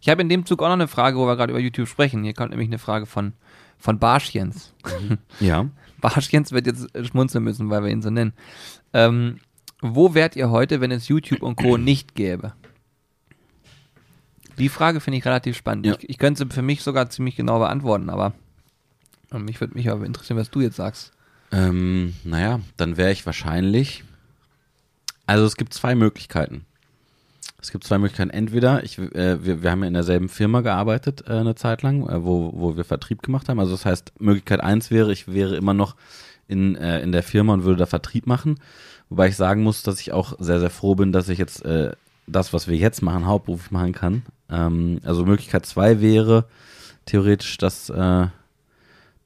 Ich habe in dem Zug auch noch eine Frage, wo wir gerade über YouTube sprechen. Hier kommt nämlich eine Frage von, von Barschjens. Ja. Barschjens wird jetzt schmunzeln müssen, weil wir ihn so nennen. Ähm, wo wärt ihr heute, wenn es YouTube und Co. nicht gäbe? Die Frage finde ich relativ spannend. Ja. Ich, ich könnte sie für mich sogar ziemlich genau beantworten, aber ähm, mich würde mich aber interessieren, was du jetzt sagst. Ähm, naja, dann wäre ich wahrscheinlich. Also es gibt zwei Möglichkeiten. Es gibt zwei Möglichkeiten. Entweder, ich, äh, wir, wir haben ja in derselben Firma gearbeitet äh, eine Zeit lang, äh, wo, wo wir Vertrieb gemacht haben. Also das heißt, Möglichkeit eins wäre, ich wäre immer noch in, äh, in der Firma und würde da Vertrieb machen. Wobei ich sagen muss, dass ich auch sehr, sehr froh bin, dass ich jetzt äh, das, was wir jetzt machen, hauptberuflich machen kann. Ähm, also Möglichkeit zwei wäre theoretisch, dass, äh,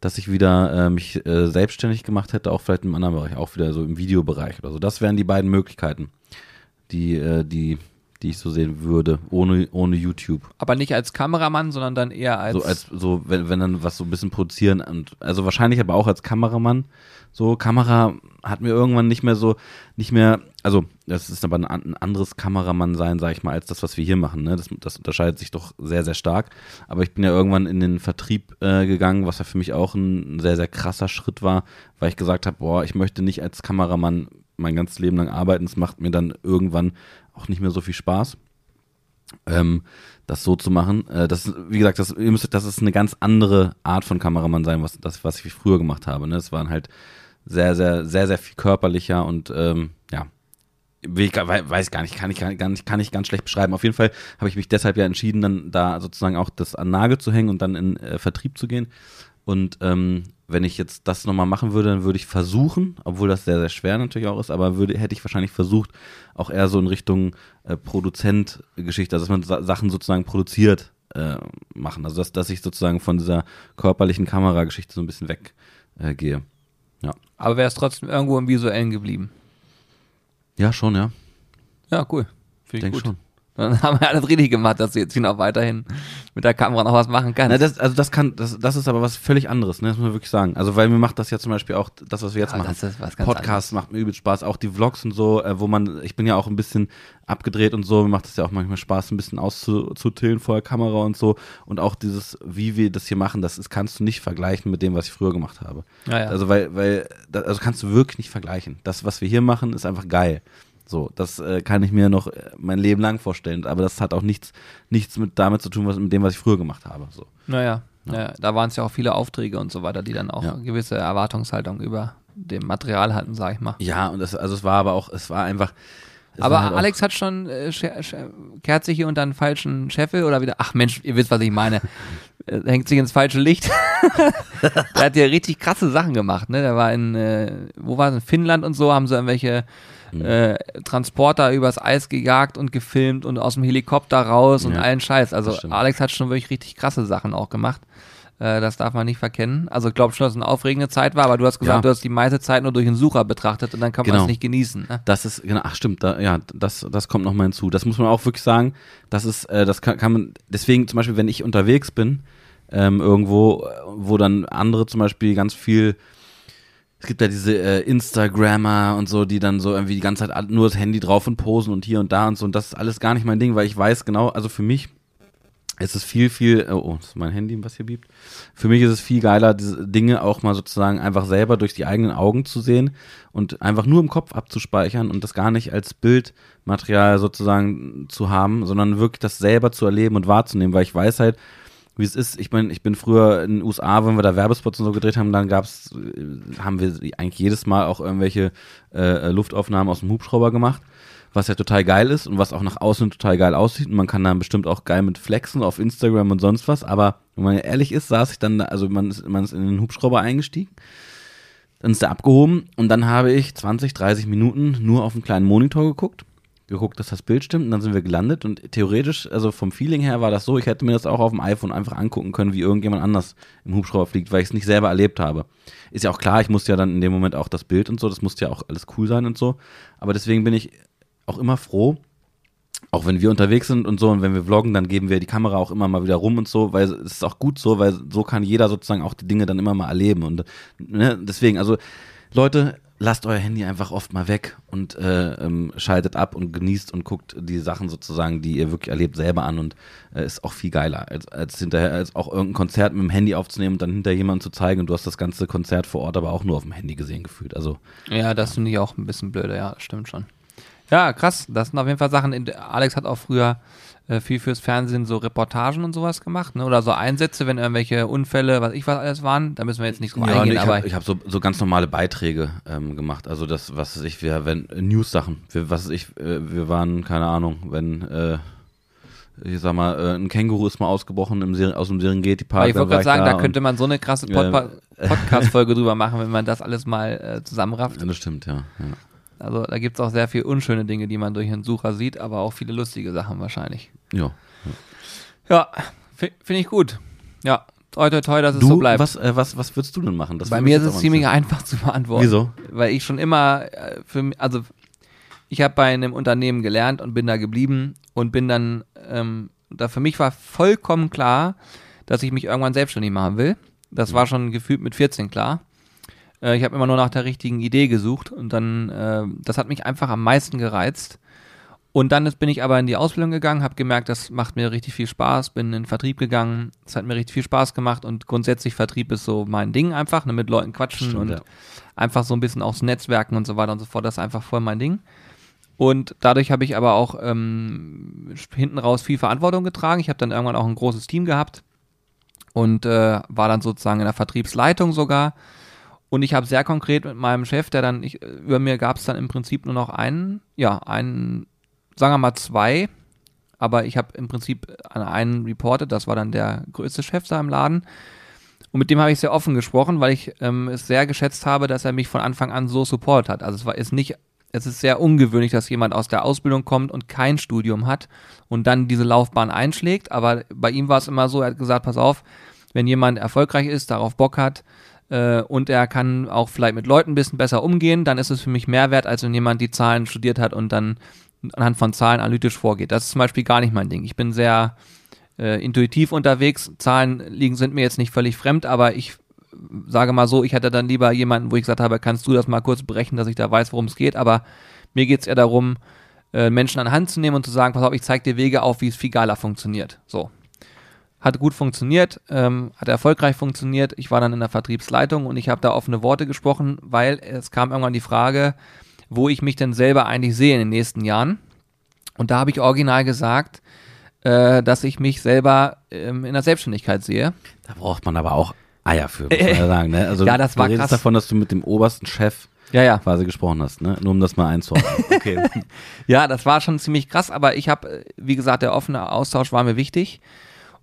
dass ich wieder äh, mich äh, selbstständig gemacht hätte, auch vielleicht im anderen Bereich, auch wieder so im Videobereich oder so. Das wären die beiden Möglichkeiten, die, äh, die, die ich so sehen würde, ohne, ohne YouTube. Aber nicht als Kameramann, sondern dann eher als. So als so, wenn, wenn dann was so ein bisschen produzieren und also wahrscheinlich aber auch als Kameramann. So, Kamera hat mir irgendwann nicht mehr so, nicht mehr, also das ist aber ein, ein anderes Kameramann sein, sag ich mal, als das, was wir hier machen. Ne? Das, das unterscheidet sich doch sehr, sehr stark. Aber ich bin ja irgendwann in den Vertrieb äh, gegangen, was ja für mich auch ein sehr, sehr krasser Schritt war, weil ich gesagt habe, boah, ich möchte nicht als Kameramann mein ganzes Leben lang arbeiten. Es macht mir dann irgendwann auch nicht mehr so viel Spaß ähm, das so zu machen. Äh, das, wie gesagt, das, ihr müsstet, das ist eine ganz andere Art von Kameramann sein, was, das, was ich früher gemacht habe. Ne? Es waren halt sehr, sehr, sehr, sehr viel körperlicher und ähm, ja, ich, weiß gar nicht, kann ich gar nicht, kann ich ganz schlecht beschreiben. Auf jeden Fall habe ich mich deshalb ja entschieden, dann da sozusagen auch das an Nagel zu hängen und dann in äh, Vertrieb zu gehen. Und ähm, wenn ich jetzt das nochmal machen würde, dann würde ich versuchen, obwohl das sehr, sehr schwer natürlich auch ist, aber würde, hätte ich wahrscheinlich versucht, auch eher so in Richtung äh, Produzent-Geschichte, also dass man Sa Sachen sozusagen produziert äh, machen. Also dass, dass ich sozusagen von dieser körperlichen Kamerageschichte so ein bisschen weggehe. Aber wäre es trotzdem irgendwo im Visuellen geblieben. ja, schon, ja. Ja, cool. Finde ich denke gut. schon. Dann haben wir alles richtig gemacht, dass du jetzt hier noch weiterhin mit der Kamera noch was machen kannst. Na, das, also das kann, das, das ist aber was völlig anderes, ne? Das muss man wirklich sagen. Also weil mir macht das ja zum Beispiel auch das, was wir jetzt Ja, machen. das ist was ganz Podcast macht mir übel Spaß, auch die Vlogs und so, äh, wo man, ich bin ja auch ein bisschen abgedreht und so, mir macht es ja auch manchmal Spaß, ein bisschen auszutillen vor der Kamera und so. Und auch dieses, wie wir das hier machen, das ist, kannst du nicht vergleichen mit dem, was ich früher gemacht habe. Ja, ja. Also weil, weil, das, also kannst du wirklich nicht vergleichen. Das, was wir hier machen, ist einfach geil. So, das äh, kann ich mir noch äh, mein Leben lang vorstellen, aber das hat auch nichts, nichts mit damit zu tun, was mit dem, was ich früher gemacht habe. So. Naja, ja. da waren es ja auch viele Aufträge und so weiter, die dann auch Ja. eine gewisse Erwartungshaltung über dem Material hatten, sag ich mal. Ja, und das, also es war aber auch, es war einfach. es Aber war halt Alex hat schon äh, kehrt sich hier unter einen falschen Scheffel oder wieder. Ach Mensch, ihr wisst, was ich meine. Hängt sich ins falsche Licht. der hat ja richtig krasse Sachen gemacht, ne? Der war in, äh, wo war es, in Finnland und so, haben sie irgendwelche Mhm. äh, Transporter übers Eis gejagt und gefilmt und aus dem Helikopter raus und Ja, allen Scheiß. Also. Alex hat schon wirklich richtig krasse Sachen auch gemacht. Äh, das darf man nicht verkennen. Also ich glaube schon, dass es eine aufregende Zeit war, aber du hast gesagt, Ja. du hast die meiste Zeit nur durch den Sucher betrachtet und dann kann man Genau. es nicht genießen. Ne? Das ist, genau, ach stimmt, da, ja, das, das kommt nochmal hinzu. Das muss man auch wirklich sagen. Das ist, äh, das kann, kann man, deswegen zum Beispiel, wenn ich unterwegs bin, ähm, irgendwo, wo dann andere zum Beispiel ganz viel, es gibt ja diese äh, Instagrammer und so, die dann so irgendwie die ganze Zeit nur das Handy drauf und posen und hier und da und so. Und das ist alles gar nicht mein Ding, weil ich weiß genau, also für mich ist es viel, viel, oh, oh, das ist mein Handy, was hier biebt. Für mich ist es viel geiler, diese Dinge auch mal sozusagen einfach selber durch die eigenen Augen zu sehen und einfach nur im Kopf abzuspeichern und das gar nicht als Bildmaterial sozusagen zu haben, sondern wirklich das selber zu erleben und wahrzunehmen, weil ich weiß halt, wie es ist. Ich bin, ich bin früher in den USA, wenn wir da Werbespots und so gedreht haben, dann gab's, äh, haben wir eigentlich jedes Mal auch irgendwelche äh, Luftaufnahmen aus dem Hubschrauber gemacht, was ja total geil ist und was auch nach außen total geil aussieht. Und man kann dann bestimmt auch geil mit flexen auf Instagram und sonst was. Aber wenn man ehrlich ist, saß ich dann, da, also man ist, man ist in den Hubschrauber eingestiegen. Dann ist der abgehoben und dann habe ich 20, 30 Minuten nur auf einen kleinen Monitor geguckt, geguckt, dass das Bild stimmt und dann sind wir gelandet und theoretisch, also vom Feeling her war das so, ich hätte mir das auch auf dem iPhone einfach angucken können, wie irgendjemand anders im Hubschrauber fliegt, weil ich es nicht selber erlebt habe. Ist ja auch klar, ich musste ja dann in dem Moment auch das Bild und so, das musste ja auch alles cool sein und so, aber deswegen bin ich auch immer froh, auch wenn wir unterwegs sind und so und wenn wir vloggen, dann geben wir die Kamera auch immer mal wieder rum und so, weil es ist auch gut so, weil so kann jeder sozusagen auch die Dinge dann immer mal erleben und ne, deswegen, also Leute, lasst euer Handy einfach oft mal weg und äh, ähm, schaltet ab und genießt und guckt die Sachen sozusagen, die ihr wirklich erlebt, selber an und äh, ist auch viel geiler, als, als hinterher als auch irgendein Konzert mit dem Handy aufzunehmen und dann hinter jemandem zu zeigen und du hast das ganze Konzert vor Ort aber auch nur auf dem Handy gesehen gefühlt. Also Ja, das finde ich auch ein bisschen blöde, ja, stimmt schon. Ja, krass. Das sind auf jeden Fall Sachen. in- Alex hat auch früher äh, viel fürs Fernsehen so Reportagen und sowas gemacht, ne? Oder so Einsätze, wenn irgendwelche Unfälle, was ich was alles waren. Da müssen wir jetzt nicht drauf Ja, eingehen, nee, ich habe hab so, so ganz normale Beiträge ähm, gemacht. Also das, was ich, wir, wenn News-Sachen, wir, was ich, äh, wir waren, keine Ahnung, wenn, äh, ich sag mal, äh, ein Känguru ist mal ausgebrochen im Ser aus dem Serengeti-Park. Ich wollte gerade sagen, da da könnte man so eine krasse Pod. Podcast-Folge drüber machen, wenn man das alles mal äh, zusammenrafft. ja, das stimmt, ja. ja. Also da gibt es auch sehr viel unschöne Dinge, die man durch einen Sucher sieht, aber auch viele lustige Sachen wahrscheinlich. ja. Ja, fi- finde ich gut. Ja, toi toi toi, dass es Du, so bleibt. was, äh, was, was würdest du denn machen? Das Bei mir ist es ziemlich einfach zu beantworten. Wieso? Weil ich schon immer äh, für also ich habe bei einem Unternehmen gelernt und bin da geblieben und bin dann, ähm, da für mich war vollkommen klar, dass ich mich irgendwann selbstständig machen will. Das war schon gefühlt mit 14 klar. Äh, ich habe immer nur nach der richtigen Idee gesucht und dann, äh, das hat mich einfach am meisten gereizt. Und dann ist, bin ich aber in die Ausbildung gegangen, habe gemerkt, das macht mir richtig viel Spaß, bin in den Vertrieb gegangen, es hat mir richtig viel Spaß gemacht und grundsätzlich Vertrieb ist so mein Ding einfach, ne, mit Leuten quatschen Stimmt, und ja. einfach so ein bisschen aufs Netzwerken und so weiter und so fort, das ist einfach voll mein Ding. Und dadurch habe ich aber auch ähm, hinten raus viel Verantwortung getragen. Ich habe dann irgendwann auch ein großes Team gehabt und äh, war dann sozusagen in der Vertriebsleitung sogar. Und ich habe sehr konkret mit meinem Chef, der dann, ich, über mir gab es dann im Prinzip nur noch einen, ja, einen, sagen wir mal zwei, aber ich habe im Prinzip an einen reportet, das war dann der größte Chef da im Laden. Und mit dem habe ich sehr offen gesprochen, weil ich ähm, es sehr geschätzt habe, dass er mich von Anfang an so support hat. Also es war ist nicht, es ist sehr ungewöhnlich, dass jemand aus der Ausbildung kommt und kein Studium hat und dann diese Laufbahn einschlägt. Aber bei ihm war es immer so, er hat gesagt, pass auf, wenn jemand erfolgreich ist, darauf Bock hat äh, und er kann auch vielleicht mit Leuten ein bisschen besser umgehen, dann ist es für mich mehr wert, als wenn jemand die Zahlen studiert hat und dann anhand von Zahlen analytisch vorgeht. Das ist zum Beispiel gar nicht mein Ding. Ich bin sehr äh, intuitiv unterwegs. Zahlen liegen sind mir jetzt nicht völlig fremd, aber ich sage mal so, ich hätte dann lieber jemanden, wo ich gesagt habe, kannst du das mal kurz berechnen, dass ich da weiß, worum es geht. Aber mir geht es eher darum, äh, Menschen an Hand zu nehmen und zu sagen, pass auf, ich zeige dir Wege auf, wie es geiler funktioniert. So. Hat gut funktioniert, ähm, hat erfolgreich funktioniert. Ich war dann in der Vertriebsleitung und ich habe da offene Worte gesprochen, weil es kam irgendwann die Frage, wo ich mich denn selber eigentlich sehe in den nächsten Jahren. Und da habe ich original gesagt, äh, dass ich mich selber ähm, in der Selbstständigkeit sehe. Da braucht man aber auch Eier für, muss man ja sagen. Ne? Also Ja, das war du redest krass. davon, dass du mit dem obersten Chef Ja, ja. quasi gesprochen hast, ne? Nur um das mal einzuordnen. Okay. Ja, das war schon ziemlich krass, aber ich habe, wie gesagt, der offene Austausch war mir wichtig.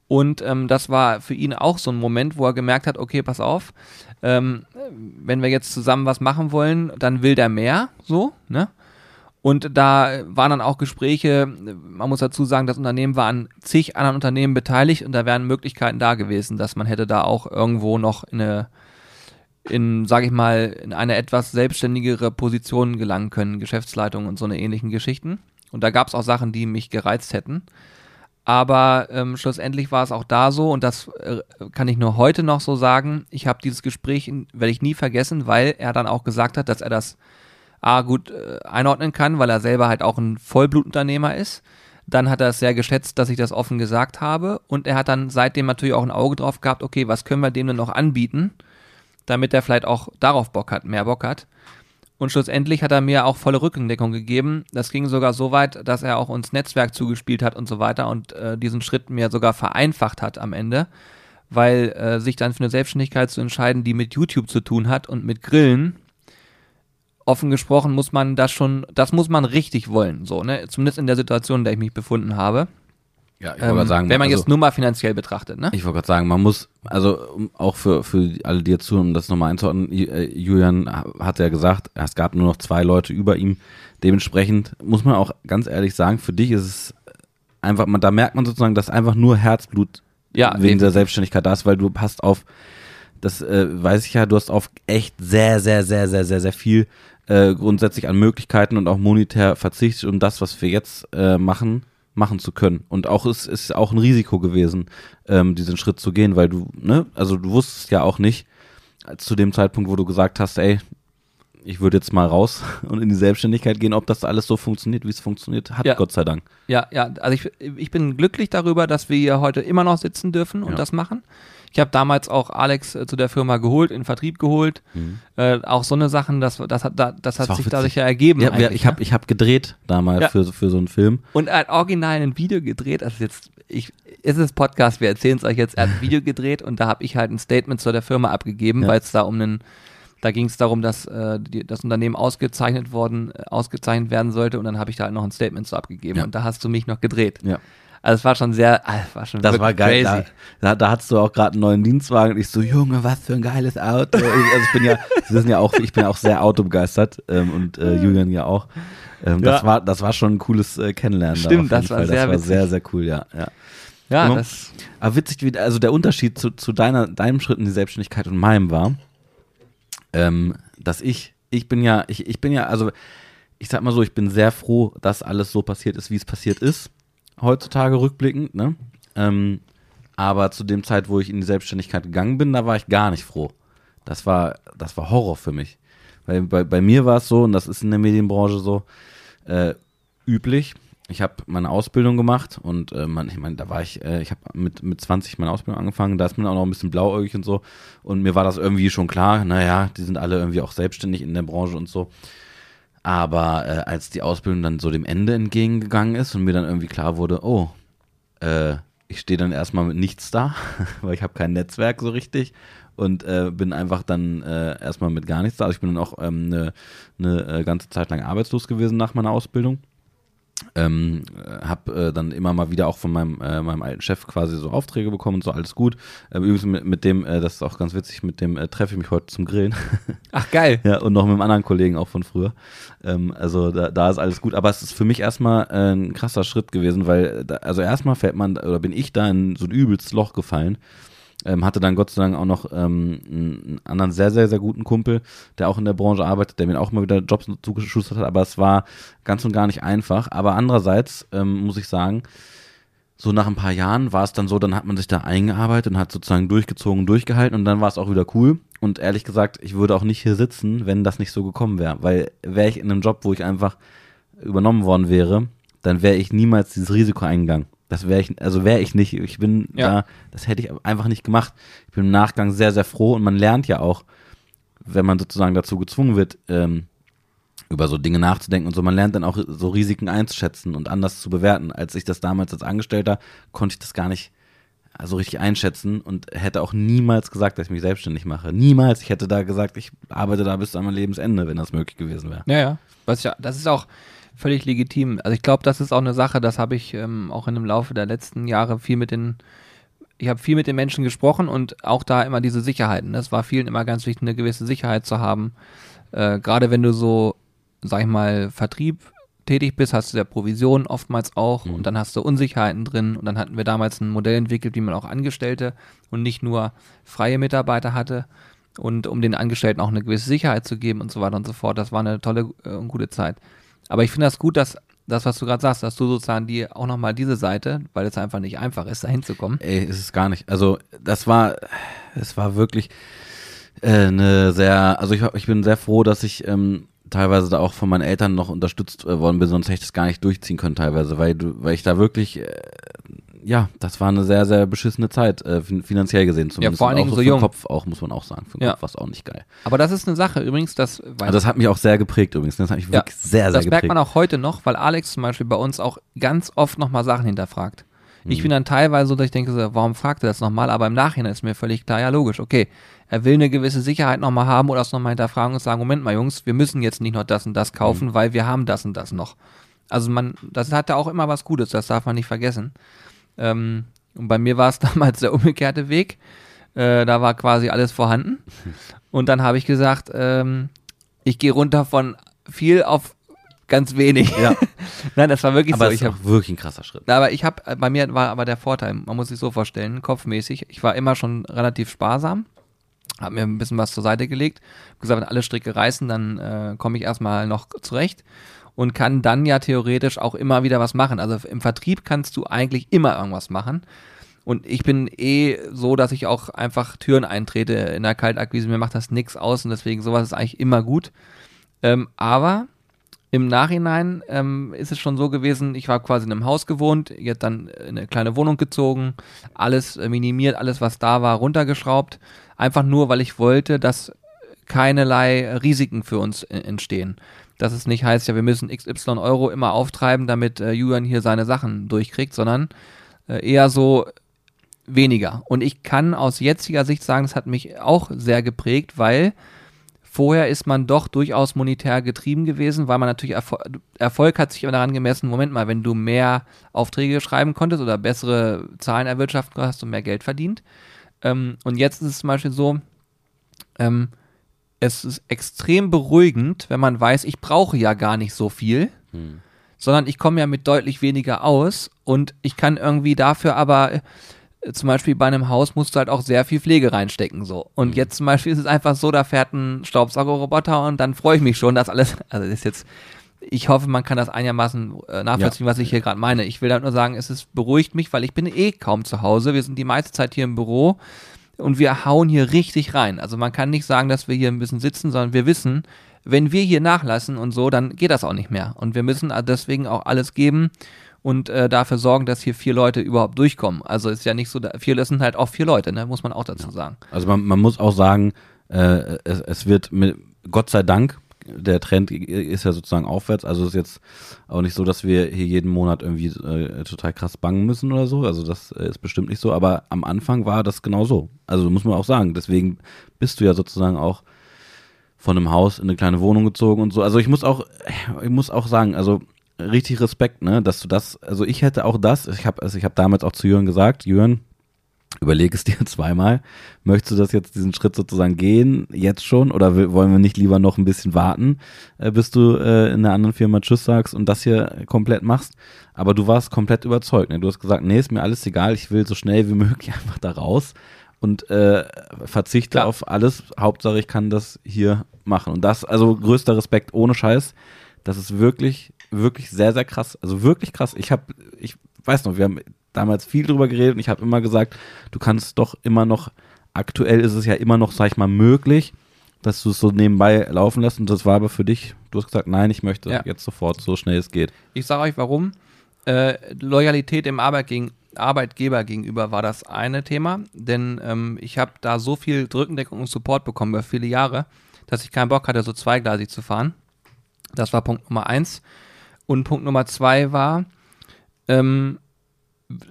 Und ähm, das war für ihn auch so ein Moment, wo er gemerkt hat, okay, pass auf, ähm, wenn wir jetzt zusammen was machen wollen, dann will der mehr, so, ne? Und da waren dann auch Gespräche, man muss dazu sagen, das Unternehmen war an zig anderen Unternehmen beteiligt und da wären Möglichkeiten da gewesen, dass man hätte da auch irgendwo noch in eine, in, sage ich mal, in eine etwas selbstständigere Position gelangen können, Geschäftsleitung und so eine ähnlichen Geschichten. Und da gab es auch Sachen, die mich gereizt hätten. Aber ähm, schlussendlich war es auch da so, und das äh, kann ich nur heute noch so sagen, ich habe dieses Gespräch, werde ich nie vergessen, weil er dann auch gesagt hat, dass er das A gut äh, einordnen kann, weil er selber halt auch ein Vollblutunternehmer ist. Dann hat er es sehr geschätzt, dass ich das offen gesagt habe. Und er hat dann seitdem natürlich auch ein Auge drauf gehabt, okay, was können wir dem denn noch anbieten, damit er vielleicht auch darauf Bock hat, mehr Bock hat. Und schlussendlich hat er mir auch volle Rückendeckung gegeben. Das ging sogar so weit, dass er auch uns Netzwerk zugespielt hat und so weiter und äh, diesen Schritt mir sogar vereinfacht hat am Ende, weil äh, sich dann für eine Selbstständigkeit zu entscheiden, die mit YouTube zu tun hat und mit Grillen, offen gesprochen muss man das schon, das muss man richtig wollen, so, ne? Zumindest in der Situation, in der ich mich befunden habe. Ja, ich Ähm, wollte gerade sagen, wenn man also, jetzt nur mal finanziell betrachtet, ne? Ich wollte gerade sagen, man muss, also um, auch für, für alle, die jetzt zuhören, um das nochmal einzuordnen, äh, Julian ha- hat ja gesagt, es gab nur noch zwei Leute über ihm. Dementsprechend muss man auch ganz ehrlich sagen, für dich ist es einfach, man, da merkt man sozusagen, dass einfach nur Herzblut Ja, wegen eben. der Selbstständigkeit da ist, weil du passt auf das äh, weiß ich ja, du hast auf echt sehr, sehr, sehr, sehr, sehr, sehr viel äh, grundsätzlich an Möglichkeiten und auch monetär verzichtet, um das, was wir jetzt äh, machen, machen zu können. Und auch es ist auch ein Risiko gewesen, ähm, diesen Schritt zu gehen, weil du, ne, also du wusstest ja auch nicht, zu dem Zeitpunkt, wo du gesagt hast, ey, ich würde jetzt mal raus und in die Selbstständigkeit gehen, ob das alles so funktioniert, wie es funktioniert hat, Ja. Gott sei Dank. Ja, ja, also ich, ich bin glücklich darüber, dass wir hier heute immer noch sitzen dürfen und Ja. das machen. Ich habe damals auch Alex äh, zu der Firma geholt, in Vertrieb geholt. Äh, auch so eine Sachen, das, das hat, da- das hat Mhm. sich witzig. dadurch ja ergeben. Ja, wir, ich habe ne? ich hab gedreht damals Ja. für, für so einen Film. Und er hat original ein Video gedreht, also jetzt, ich, ist es Podcast, wir erzählen es euch jetzt, er hat ein Video gedreht und da habe ich halt ein Statement zu der Firma abgegeben, Ja. weil es da um einen, da ging es darum, dass äh, die, das Unternehmen ausgezeichnet worden, äh, ausgezeichnet werden sollte und dann habe ich da halt noch ein Statement zu abgegeben Ja. und da hast du mich noch gedreht. Ja. Also es war schon sehr, ah, es war schon Das war geil. Da, crazy. da, da hattest du auch gerade einen neuen Dienstwagen und ich so, Junge, was für ein geiles Auto. Also ich bin ja, Sie wissen ja auch, ich bin auch sehr autobegeistert ähm, und äh, Julian ja auch. Ähm, Das Ja. war, das war schon ein cooles äh, Kennenlernen. da Stimmt, jeden das war sehr Das war witzig. sehr, sehr cool, ja. ja. Ja, Ja. das, Aber witzig, wie, also der Unterschied zu, zu deiner, deinem Schritt in die Selbstständigkeit und meinem war, ähm, dass ich, ich bin ja, ich, ich bin ja, also ich sag mal so, ich bin sehr froh, dass alles so passiert ist, wie es passiert ist, heutzutage rückblickend, ne? Ähm, aber zu dem Zeit, wo ich in die Selbstständigkeit gegangen bin, da war ich gar nicht froh. Das war, das war Horror für mich. Weil bei, bei mir war es so, und das ist in der Medienbranche so, äh, üblich. Ich habe meine Ausbildung gemacht und äh, man, ich meine, da war ich, äh, ich habe mit, mit 20 meine Ausbildung angefangen, da ist man auch noch ein bisschen blauäugig und so. Und mir war das irgendwie schon klar, naja, die sind alle irgendwie auch selbstständig in der Branche und so. Aber äh, als die Ausbildung dann so dem Ende entgegengegangen ist und mir dann irgendwie klar wurde, oh, äh, ich stehe dann erstmal mit nichts da, weil ich habe kein Netzwerk so richtig und äh, bin einfach dann äh, erstmal mit gar nichts da. Also ich bin dann auch eine ähm, ne, ne, äh, ganze Zeit lang arbeitslos gewesen nach meiner Ausbildung. Ähm, habe äh, dann immer mal wieder auch von meinem, äh, meinem alten Chef quasi so Aufträge bekommen und so, alles gut. Äh, übrigens mit, mit dem, äh, das ist auch ganz witzig, mit dem äh, treffe ich mich heute zum Grillen. ach geil. Ja, und noch mit einem anderen Kollegen auch von früher. Ähm, also da, da ist alles gut. Aber es ist für mich erstmal äh, ein krasser Schritt gewesen, weil, äh, da, also erstmal fällt man, oder bin ich da in so ein übelstes Loch gefallen. Ähm, hatte dann Gott sei Dank auch noch ähm, einen anderen sehr, sehr, sehr guten Kumpel, der auch in der Branche arbeitet, der mir auch mal wieder Jobs zugeschustert hat, aber es war ganz und gar nicht einfach. Aber andererseits ähm, muss ich sagen, so nach ein paar Jahren war es dann so, dann hat man sich da eingearbeitet und hat sozusagen durchgezogen, durchgehalten und dann war es auch wieder cool. Und ehrlich gesagt, ich würde auch nicht hier sitzen, wenn das nicht so gekommen wäre. Weil wäre ich in einem Job, wo ich einfach übernommen worden wäre, dann wäre ich niemals dieses Risiko eingegangen. Das wäre ich, also wäre ich nicht. Ich bin Ja. da, das hätte ich einfach nicht gemacht. Ich bin im Nachgang sehr, sehr froh und man lernt ja auch, wenn man sozusagen dazu gezwungen wird, ähm, über so Dinge nachzudenken und so. Man lernt dann auch so Risiken einzuschätzen und anders zu bewerten. Als ich das damals als Angestellter konnte ich das gar nicht so richtig einschätzen und hätte auch niemals gesagt, dass ich mich selbstständig mache. Niemals. Ich hätte da gesagt, ich arbeite da bis an mein Lebensende, wenn das möglich gewesen wäre. Ja, ja. Was ja, das ist auch völlig legitim. Also ich glaube, das ist auch eine Sache, das habe ich ähm, auch in dem Laufe der letzten Jahre viel mit den, ich habe viel mit den Menschen gesprochen und auch da immer diese Sicherheiten. ne? Es war vielen immer ganz wichtig, eine gewisse Sicherheit zu haben. Äh, Gerade wenn du so, sag ich mal, Vertrieb tätig bist, hast du ja Provision oftmals auch Mhm. und dann hast du Unsicherheiten drin und dann hatten wir damals ein Modell entwickelt, wie man auch Angestellte und nicht nur freie Mitarbeiter hatte und um den Angestellten auch eine gewisse Sicherheit zu geben und so weiter und so fort. Das war eine tolle äh, und gute Zeit. Aber ich finde das gut, dass das, was du gerade sagst, dass du sozusagen die auch nochmal diese Seite, weil es einfach nicht einfach ist, da hinzukommen. Ey, ist es gar nicht. Also, das war, es war wirklich äh, eine sehr, also ich, ich bin sehr froh, dass ich ähm, teilweise da auch von meinen Eltern noch unterstützt äh, worden bin, sonst hätte ich das gar nicht durchziehen können teilweise, weil du, weil ich da wirklich, äh, ja, das war eine sehr, sehr beschissene Zeit, äh, fin finanziell gesehen zumindest. vor allen Dingen so den jung. Kopf auch, muss man auch sagen. Für den Ja. Kopf war es auch nicht geil. Aber das ist eine Sache übrigens, das Also das hat mich auch sehr geprägt übrigens. Das hat mich Ja, wirklich sehr, sehr das geprägt. merkt man auch heute noch, weil Alex zum Beispiel bei uns auch ganz oft nochmal Sachen hinterfragt. Ich bin dann teilweise so, dass ich denke, so, warum fragt er das nochmal? Aber im Nachhinein ist mir völlig klar, ja logisch, okay. Er will eine gewisse Sicherheit nochmal haben oder es nochmal hinterfragen und sagen, Moment mal Jungs, wir müssen jetzt nicht noch das und das kaufen, weil wir haben das und das noch. Also man, das hat ja auch immer was Gutes, das darf man nicht vergessen. Ähm, und bei mir war es damals der umgekehrte Weg. Äh, da war quasi alles vorhanden. Und dann habe ich gesagt, ähm, ich gehe runter von viel auf ganz wenig. Ja. Nein, das war wirklich Aber so. Ich ist hab, auch wirklich ein krasser Schritt. aber ich habe, bei mir war aber der Vorteil, man muss sich so vorstellen, kopfmäßig, ich war immer schon relativ sparsam, Habe mir ein bisschen was zur Seite gelegt, gesagt, wenn alle Stricke reißen, dann äh, komme ich erstmal noch zurecht und kann dann ja theoretisch auch immer wieder was machen. Also im Vertrieb kannst du eigentlich immer irgendwas machen. Und ich bin eh so, dass ich auch einfach Türen eintrete in der Kaltakquise. Mir macht das nichts aus und deswegen sowas ist eigentlich immer gut. Ähm, aber im Nachhinein ähm, ist es schon so gewesen, ich war quasi in einem Haus gewohnt, jetzt dann in eine kleine Wohnung gezogen, alles äh, minimiert, alles was da war, runtergeschraubt. Einfach nur, weil ich wollte, dass keinerlei Risiken für uns äh, entstehen. Dass es nicht heißt, ja, wir müssen XY Euro immer auftreiben, damit äh, Julian hier seine Sachen durchkriegt, sondern äh, eher so, weniger. Und ich kann aus jetziger Sicht sagen, das hat mich auch sehr geprägt, weil vorher ist man doch durchaus monetär getrieben gewesen, weil man natürlich Erfol Erfolg hat sich immer daran gemessen, Moment mal, wenn du mehr Aufträge schreiben konntest oder bessere Zahlen erwirtschaften konntest, hast du mehr Geld verdient. Ähm, und jetzt ist es zum Beispiel so, ähm, es ist extrem beruhigend, wenn man weiß, ich brauche ja gar nicht so viel. Hm sondern ich komme ja mit deutlich weniger aus und ich kann irgendwie dafür aber zum Beispiel bei einem Haus musst du halt auch sehr viel Pflege reinstecken, so. Und mhm. jetzt zum Beispiel ist es einfach so, da fährt ein Staubsaugerroboter und dann freue ich mich schon, dass alles, also das ist jetzt, ich hoffe, man kann das einigermaßen äh, nachvollziehen, ja. was ich hier gerade meine. Ich will halt nur sagen, es ist, beruhigt mich, weil ich bin eh kaum zu Hause. Wir sind die meiste Zeit hier im Büro und wir hauen hier richtig rein. Also man kann nicht sagen, dass wir hier ein bisschen sitzen, sondern wir wissen, wenn wir hier nachlassen und so, dann geht das auch nicht mehr. Und wir müssen deswegen auch alles geben und äh, dafür sorgen, dass hier vier Leute überhaupt durchkommen. Also ist ja nicht so, vier das sind halt auch vier Leute, ne? muss man auch dazu sagen. Also man, man muss auch sagen, äh, es, es wird mit Gott sei Dank der Trend ist ja sozusagen aufwärts. Also ist jetzt auch nicht so, dass wir hier jeden Monat irgendwie äh, total krass bangen müssen oder so. Also das äh, ist bestimmt nicht so. Aber am Anfang war das genau so. Also muss man auch sagen. Deswegen bist du ja sozusagen auch von einem Haus in eine kleine Wohnung gezogen und so. Also ich muss auch, ich muss auch sagen, also richtig Respekt, ne, dass du das, also ich hätte auch das, ich habe also ich habe damals auch zu Jürgen gesagt, Jürgen, überleg es dir zweimal, möchtest du das jetzt diesen Schritt sozusagen gehen, jetzt schon, oder wollen wir nicht lieber noch ein bisschen warten, äh, bis du äh, in einer anderen Firma Tschüss sagst und das hier komplett machst, aber du warst komplett überzeugt, ne? du hast gesagt, nee, ist mir alles egal, ich will so schnell wie möglich einfach da raus und äh, verzichte Klar. auf alles, Hauptsache ich kann das hier machen und das, also größter Respekt, ohne Scheiß, das ist wirklich wirklich sehr, sehr krass. Also wirklich krass. Ich habe, ich weiß noch, wir haben damals viel drüber geredet und ich habe immer gesagt, du kannst doch immer noch, aktuell ist es ja immer noch, sag ich mal, möglich, dass du es so nebenbei laufen lässt und das war aber für dich, du hast gesagt, nein, ich möchte ja. jetzt sofort, so schnell es geht. Ich sage euch warum. Äh, Loyalität im Arbeit gegen, Arbeitgeber gegenüber war das eine Thema, denn ähm, ich habe da so viel Drückendeckung und Support bekommen über viele Jahre, dass ich keinen Bock hatte, so zweigleisig zu fahren. Das war Punkt Nummer eins. Und Punkt Nummer zwei war, ähm,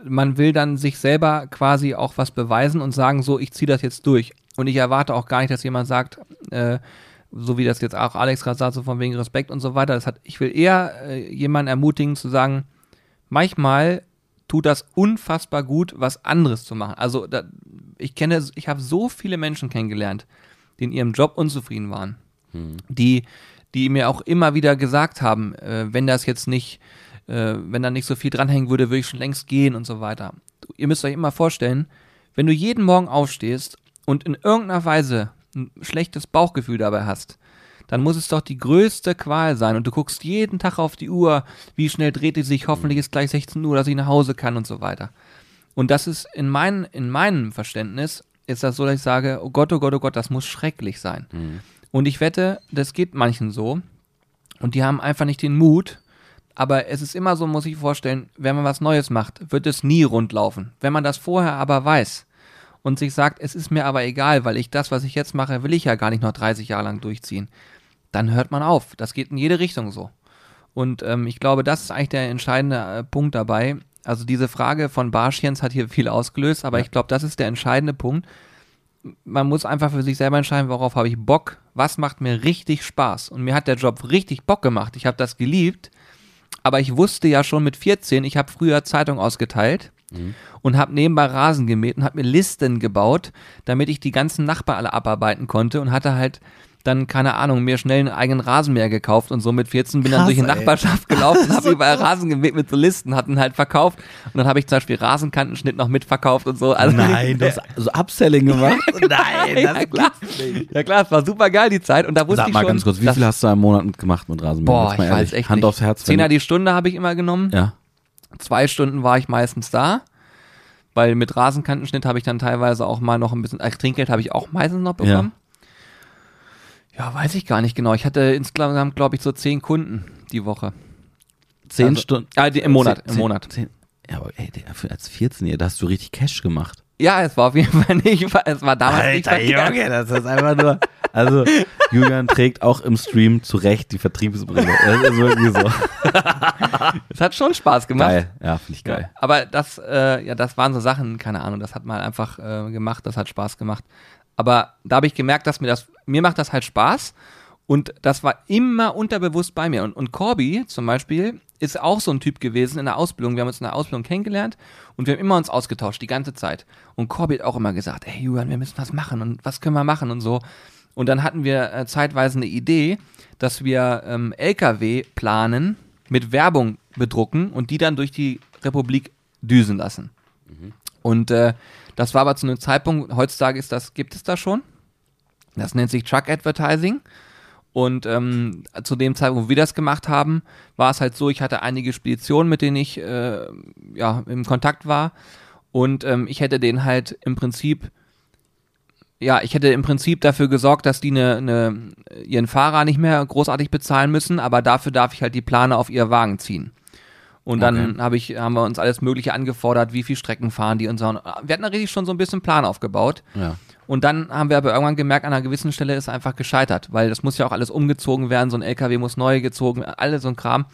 man will dann sich selber quasi auch was beweisen und sagen, so, ich ziehe das jetzt durch. Und ich erwarte auch gar nicht, dass jemand sagt, äh, so wie das jetzt auch Alex gerade sagt, so von wegen Respekt und so weiter. Das hat, ich will eher äh, jemanden ermutigen zu sagen, manchmal tut das unfassbar gut, was anderes zu machen. Also da, ich kenne, ich habe so viele Menschen kennengelernt, die in ihrem Job unzufrieden waren, hm. die die mir auch immer wieder gesagt haben, äh, wenn das jetzt nicht, äh, wenn da nicht so viel dranhängen würde, würde ich schon längst gehen und so weiter. Ihr müsst euch immer vorstellen, wenn du jeden Morgen aufstehst und in irgendeiner Weise ein schlechtes Bauchgefühl dabei hast, dann muss es doch die größte Qual sein und du guckst jeden Tag auf die Uhr, wie schnell dreht die sich, hoffentlich ist gleich 16 Uhr, dass ich nach Hause kann und so weiter. Und das ist in, mein, in meinem Verständnis, ist das so, dass ich sage, oh Gott, oh Gott, oh Gott, das muss schrecklich sein. Mhm. Und ich wette, das geht manchen so. Und die haben einfach nicht den Mut. Aber es ist immer so, muss ich vorstellen, wenn man was Neues macht, wird es nie rund laufen. Wenn man das vorher aber weiß und sich sagt, es ist mir aber egal, weil ich das, was ich jetzt mache, will ich ja gar nicht noch 30 Jahre lang durchziehen, dann hört man auf. Das geht in jede Richtung so. Und ähm, ich glaube, das ist eigentlich der entscheidende äh, Punkt dabei. Also diese Frage von Barschjens hat hier viel ausgelöst, aber ja. ich glaube, das ist der entscheidende Punkt man muss einfach für sich selber entscheiden, worauf habe ich Bock, was macht mir richtig Spaß. Und mir hat der Job richtig Bock gemacht. Ich habe das geliebt. Aber ich wusste ja schon mit 14, ich habe früher Zeitung ausgeteilt mhm. und habe nebenbei Rasen gemäht und habe mir Listen gebaut, damit ich die ganzen Nachbarn alle abarbeiten konnte und hatte halt dann, keine Ahnung, mir schnell einen eigenen Rasenmäher gekauft und so mit 14 bin dann Krass, durch die ey. Nachbarschaft gelaufen und habe überall Rasen gemäht mit so Listen, hatten halt verkauft. Und dann habe ich zum Beispiel Rasenkantenschnitt noch mitverkauft und so. Also, Nein, du hast so Upselling gemacht. Nein, ja, klar. ja klar, es war super geil die Zeit und da wusste Sag ich mal schon. ganz kurz, wie viel hast du im Monat gemacht mit Rasenmäher? Boah, ich weiß ehrlich, echt Hand nicht. aufs Herz. Zehner die Stunde habe ich immer genommen. Ja. Zwei Stunden war ich meistens da. Weil mit Rasenkantenschnitt habe ich dann teilweise auch mal noch ein bisschen, ach, Trinkgeld habe ich auch meistens noch bekommen. Ja. weiß ich gar nicht genau. Ich hatte insgesamt, glaube ich, so zehn Kunden die Woche. Zehn Also- Stunden. Ah, die, im Monat, Zehn- im Monat. Zehn, ja, aber ey, als 14-Jähriger, da hast du richtig Cash gemacht. Ja, es war auf jeden Fall nicht, es war damals nicht verkehrt. das ist einfach nur. Also, Julian trägt auch im Stream zu Recht die Vertriebsbrille. Das ist wirklich so. Es hat schon Spaß gemacht. Geil. Ja, finde ich geil. Ja, aber das, äh, ja, das waren so Sachen, keine Ahnung, das hat man einfach äh, gemacht, das hat Spaß gemacht. Aber da habe ich gemerkt, dass mir das, mir macht das halt Spaß und das war immer unterbewusst bei mir. Und, und Corby zum Beispiel ist auch so ein Typ gewesen in der Ausbildung. Wir haben uns in der Ausbildung kennengelernt und wir haben immer uns ausgetauscht, die ganze Zeit. Und Corby hat auch immer gesagt, hey Julian, wir müssen was machen und was können wir machen und so. Und dann hatten wir äh, zeitweise eine Idee, dass wir ähm, LKW planen, mit Werbung bedrucken und die dann durch die Republik düsen lassen. Und äh, das war aber zu einem Zeitpunkt, heutzutage ist das, gibt es das schon. Das nennt sich Truck Advertising. Und ähm, zu dem Zeitpunkt, wo wir das gemacht haben, war es halt so, ich hatte einige Speditionen, mit denen ich äh, ja, im Kontakt war. Und ähm, ich hätte denen halt im Prinzip, ja, ich hätte im Prinzip dafür gesorgt, dass die eine, eine, ihren Fahrer nicht mehr großartig bezahlen müssen, aber dafür darf ich halt die Plane auf ihr Wagen ziehen. Und dann Okay. habe ich, haben wir uns alles Mögliche angefordert, wie viel Strecken fahren die und so. Wir hatten da richtig schon so ein bisschen Plan aufgebaut. Ja. Und dann haben wir aber irgendwann gemerkt, an einer gewissen Stelle ist einfach gescheitert, weil das muss ja auch alles umgezogen werden, so ein LKW muss neu gezogen werden, alles so ein Kram.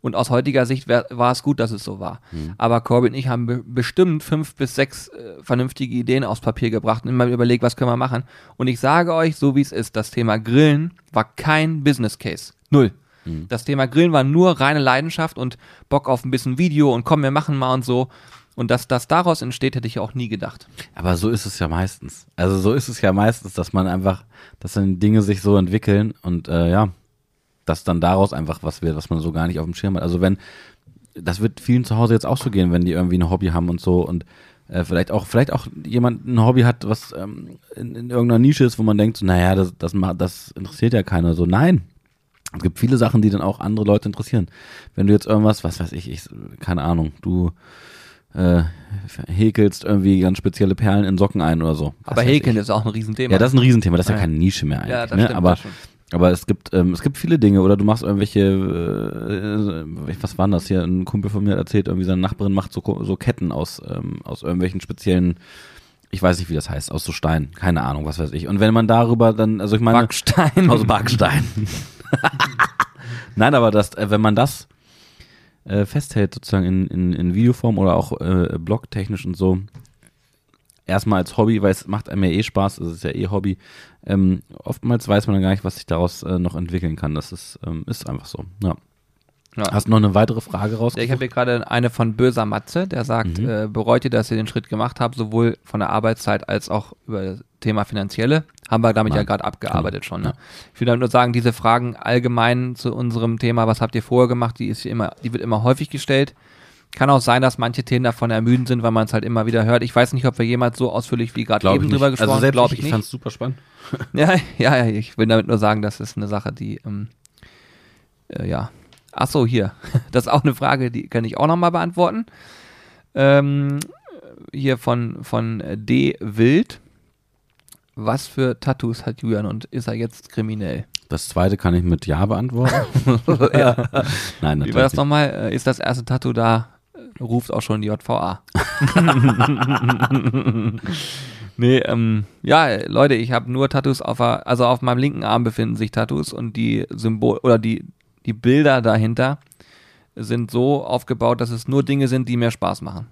Und aus heutiger Sicht wär, war es gut, dass es so war. Aber Corbin und ich haben be bestimmt fünf bis sechs äh, vernünftige Ideen aufs Papier gebracht und immer überlegt, was können wir machen. Und ich sage euch, so wie es ist, das Thema Grillen war kein Business Case. Null. Das Thema Grillen war nur reine Leidenschaft und Bock auf ein bisschen Video und komm, wir machen mal und so. Und dass das daraus entsteht, hätte ich auch nie gedacht. Aber so ist es ja meistens. Also so ist es ja meistens, dass man einfach, dass dann Dinge sich so entwickeln und äh, ja, dass dann daraus einfach was wird, was man so gar nicht auf dem Schirm hat. Also wenn, das wird vielen zu Hause jetzt auch so gehen, wenn die irgendwie ein Hobby haben und so und äh, vielleicht auch, vielleicht auch jemand ein Hobby hat, was ähm, in, in irgendeiner Nische ist, wo man denkt, so, naja, das, das, das interessiert ja keiner. So, nein. Es gibt viele Sachen, die dann auch andere Leute interessieren. Wenn du jetzt irgendwas, was weiß ich, ich keine Ahnung, du äh, häkelst irgendwie ganz spezielle Perlen in Socken ein oder so. Was Aber Häkeln ich. ist auch ein Riesenthema. Ja, das ist ein Riesenthema, das ist ja Ja. keine Nische mehr eigentlich. Ja, das ne? stimmt, aber, das aber es gibt, ähm, es gibt viele Dinge, oder du machst irgendwelche, äh, was war denn das hier? Ein Kumpel von mir hat erzählt, irgendwie seine Nachbarin macht so, so Ketten aus, ähm, aus irgendwelchen speziellen, ich weiß nicht, wie das heißt, aus so Stein, keine Ahnung, was weiß ich. Und wenn man darüber dann, also ich meine, Backstein. aus Backstein. Nein, aber das, äh, wenn man das äh, festhält, sozusagen in, in, in Videoform oder auch äh, blogtechnisch und so, erstmal als Hobby, weil es macht einem ja eh Spaß, es ist ja eh Hobby. Ähm, oftmals weiß man dann gar nicht, was sich daraus äh, noch entwickeln kann. Das ist, ähm, ist einfach so. Ja. Ja. Hast du noch eine weitere Frage raus? Ja, ich habe hier gerade eine von Böser Matze, der sagt, Mhm. äh, bereut ihr, dass ihr den Schritt gemacht habt, sowohl von der Arbeitszeit als auch über das Thema Finanzielle. Haben wir damit ja Nein. gerade abgearbeitet schon. Ne? Ja. Ich will damit nur sagen, diese Fragen allgemein zu unserem Thema, was habt ihr vorher gemacht, die ist immer, die wird immer häufig gestellt. Kann auch sein, dass manche Themen davon ermüdend sind, weil man es halt immer wieder hört. Ich weiß nicht, ob wir jemals so ausführlich wie gerade eben drüber nicht. gesprochen Also selbst glaube ich, ich ich fand es super spannend. Ja, ja, ja, ich will damit nur sagen, das ist eine Sache, die, ähm, äh, ja. Ach so, hier. Das ist auch eine Frage, die kann ich auch nochmal beantworten. Ähm, hier von, von D. Wild. Was für Tattoos hat Julian und ist er jetzt kriminell? Das zweite kann ich mit Ja beantworten. ja. Nein, Wie war natürlich das nochmal? Äh, Ist das erste Tattoo da? Äh, Ruft auch schon die JVA. nee, ähm, ja, Leute, ich habe nur Tattoos auf, also auf meinem linken Arm befinden sich Tattoos und die Symbol oder die, die Bilder dahinter sind so aufgebaut, dass es nur Dinge sind, die mir Spaß machen.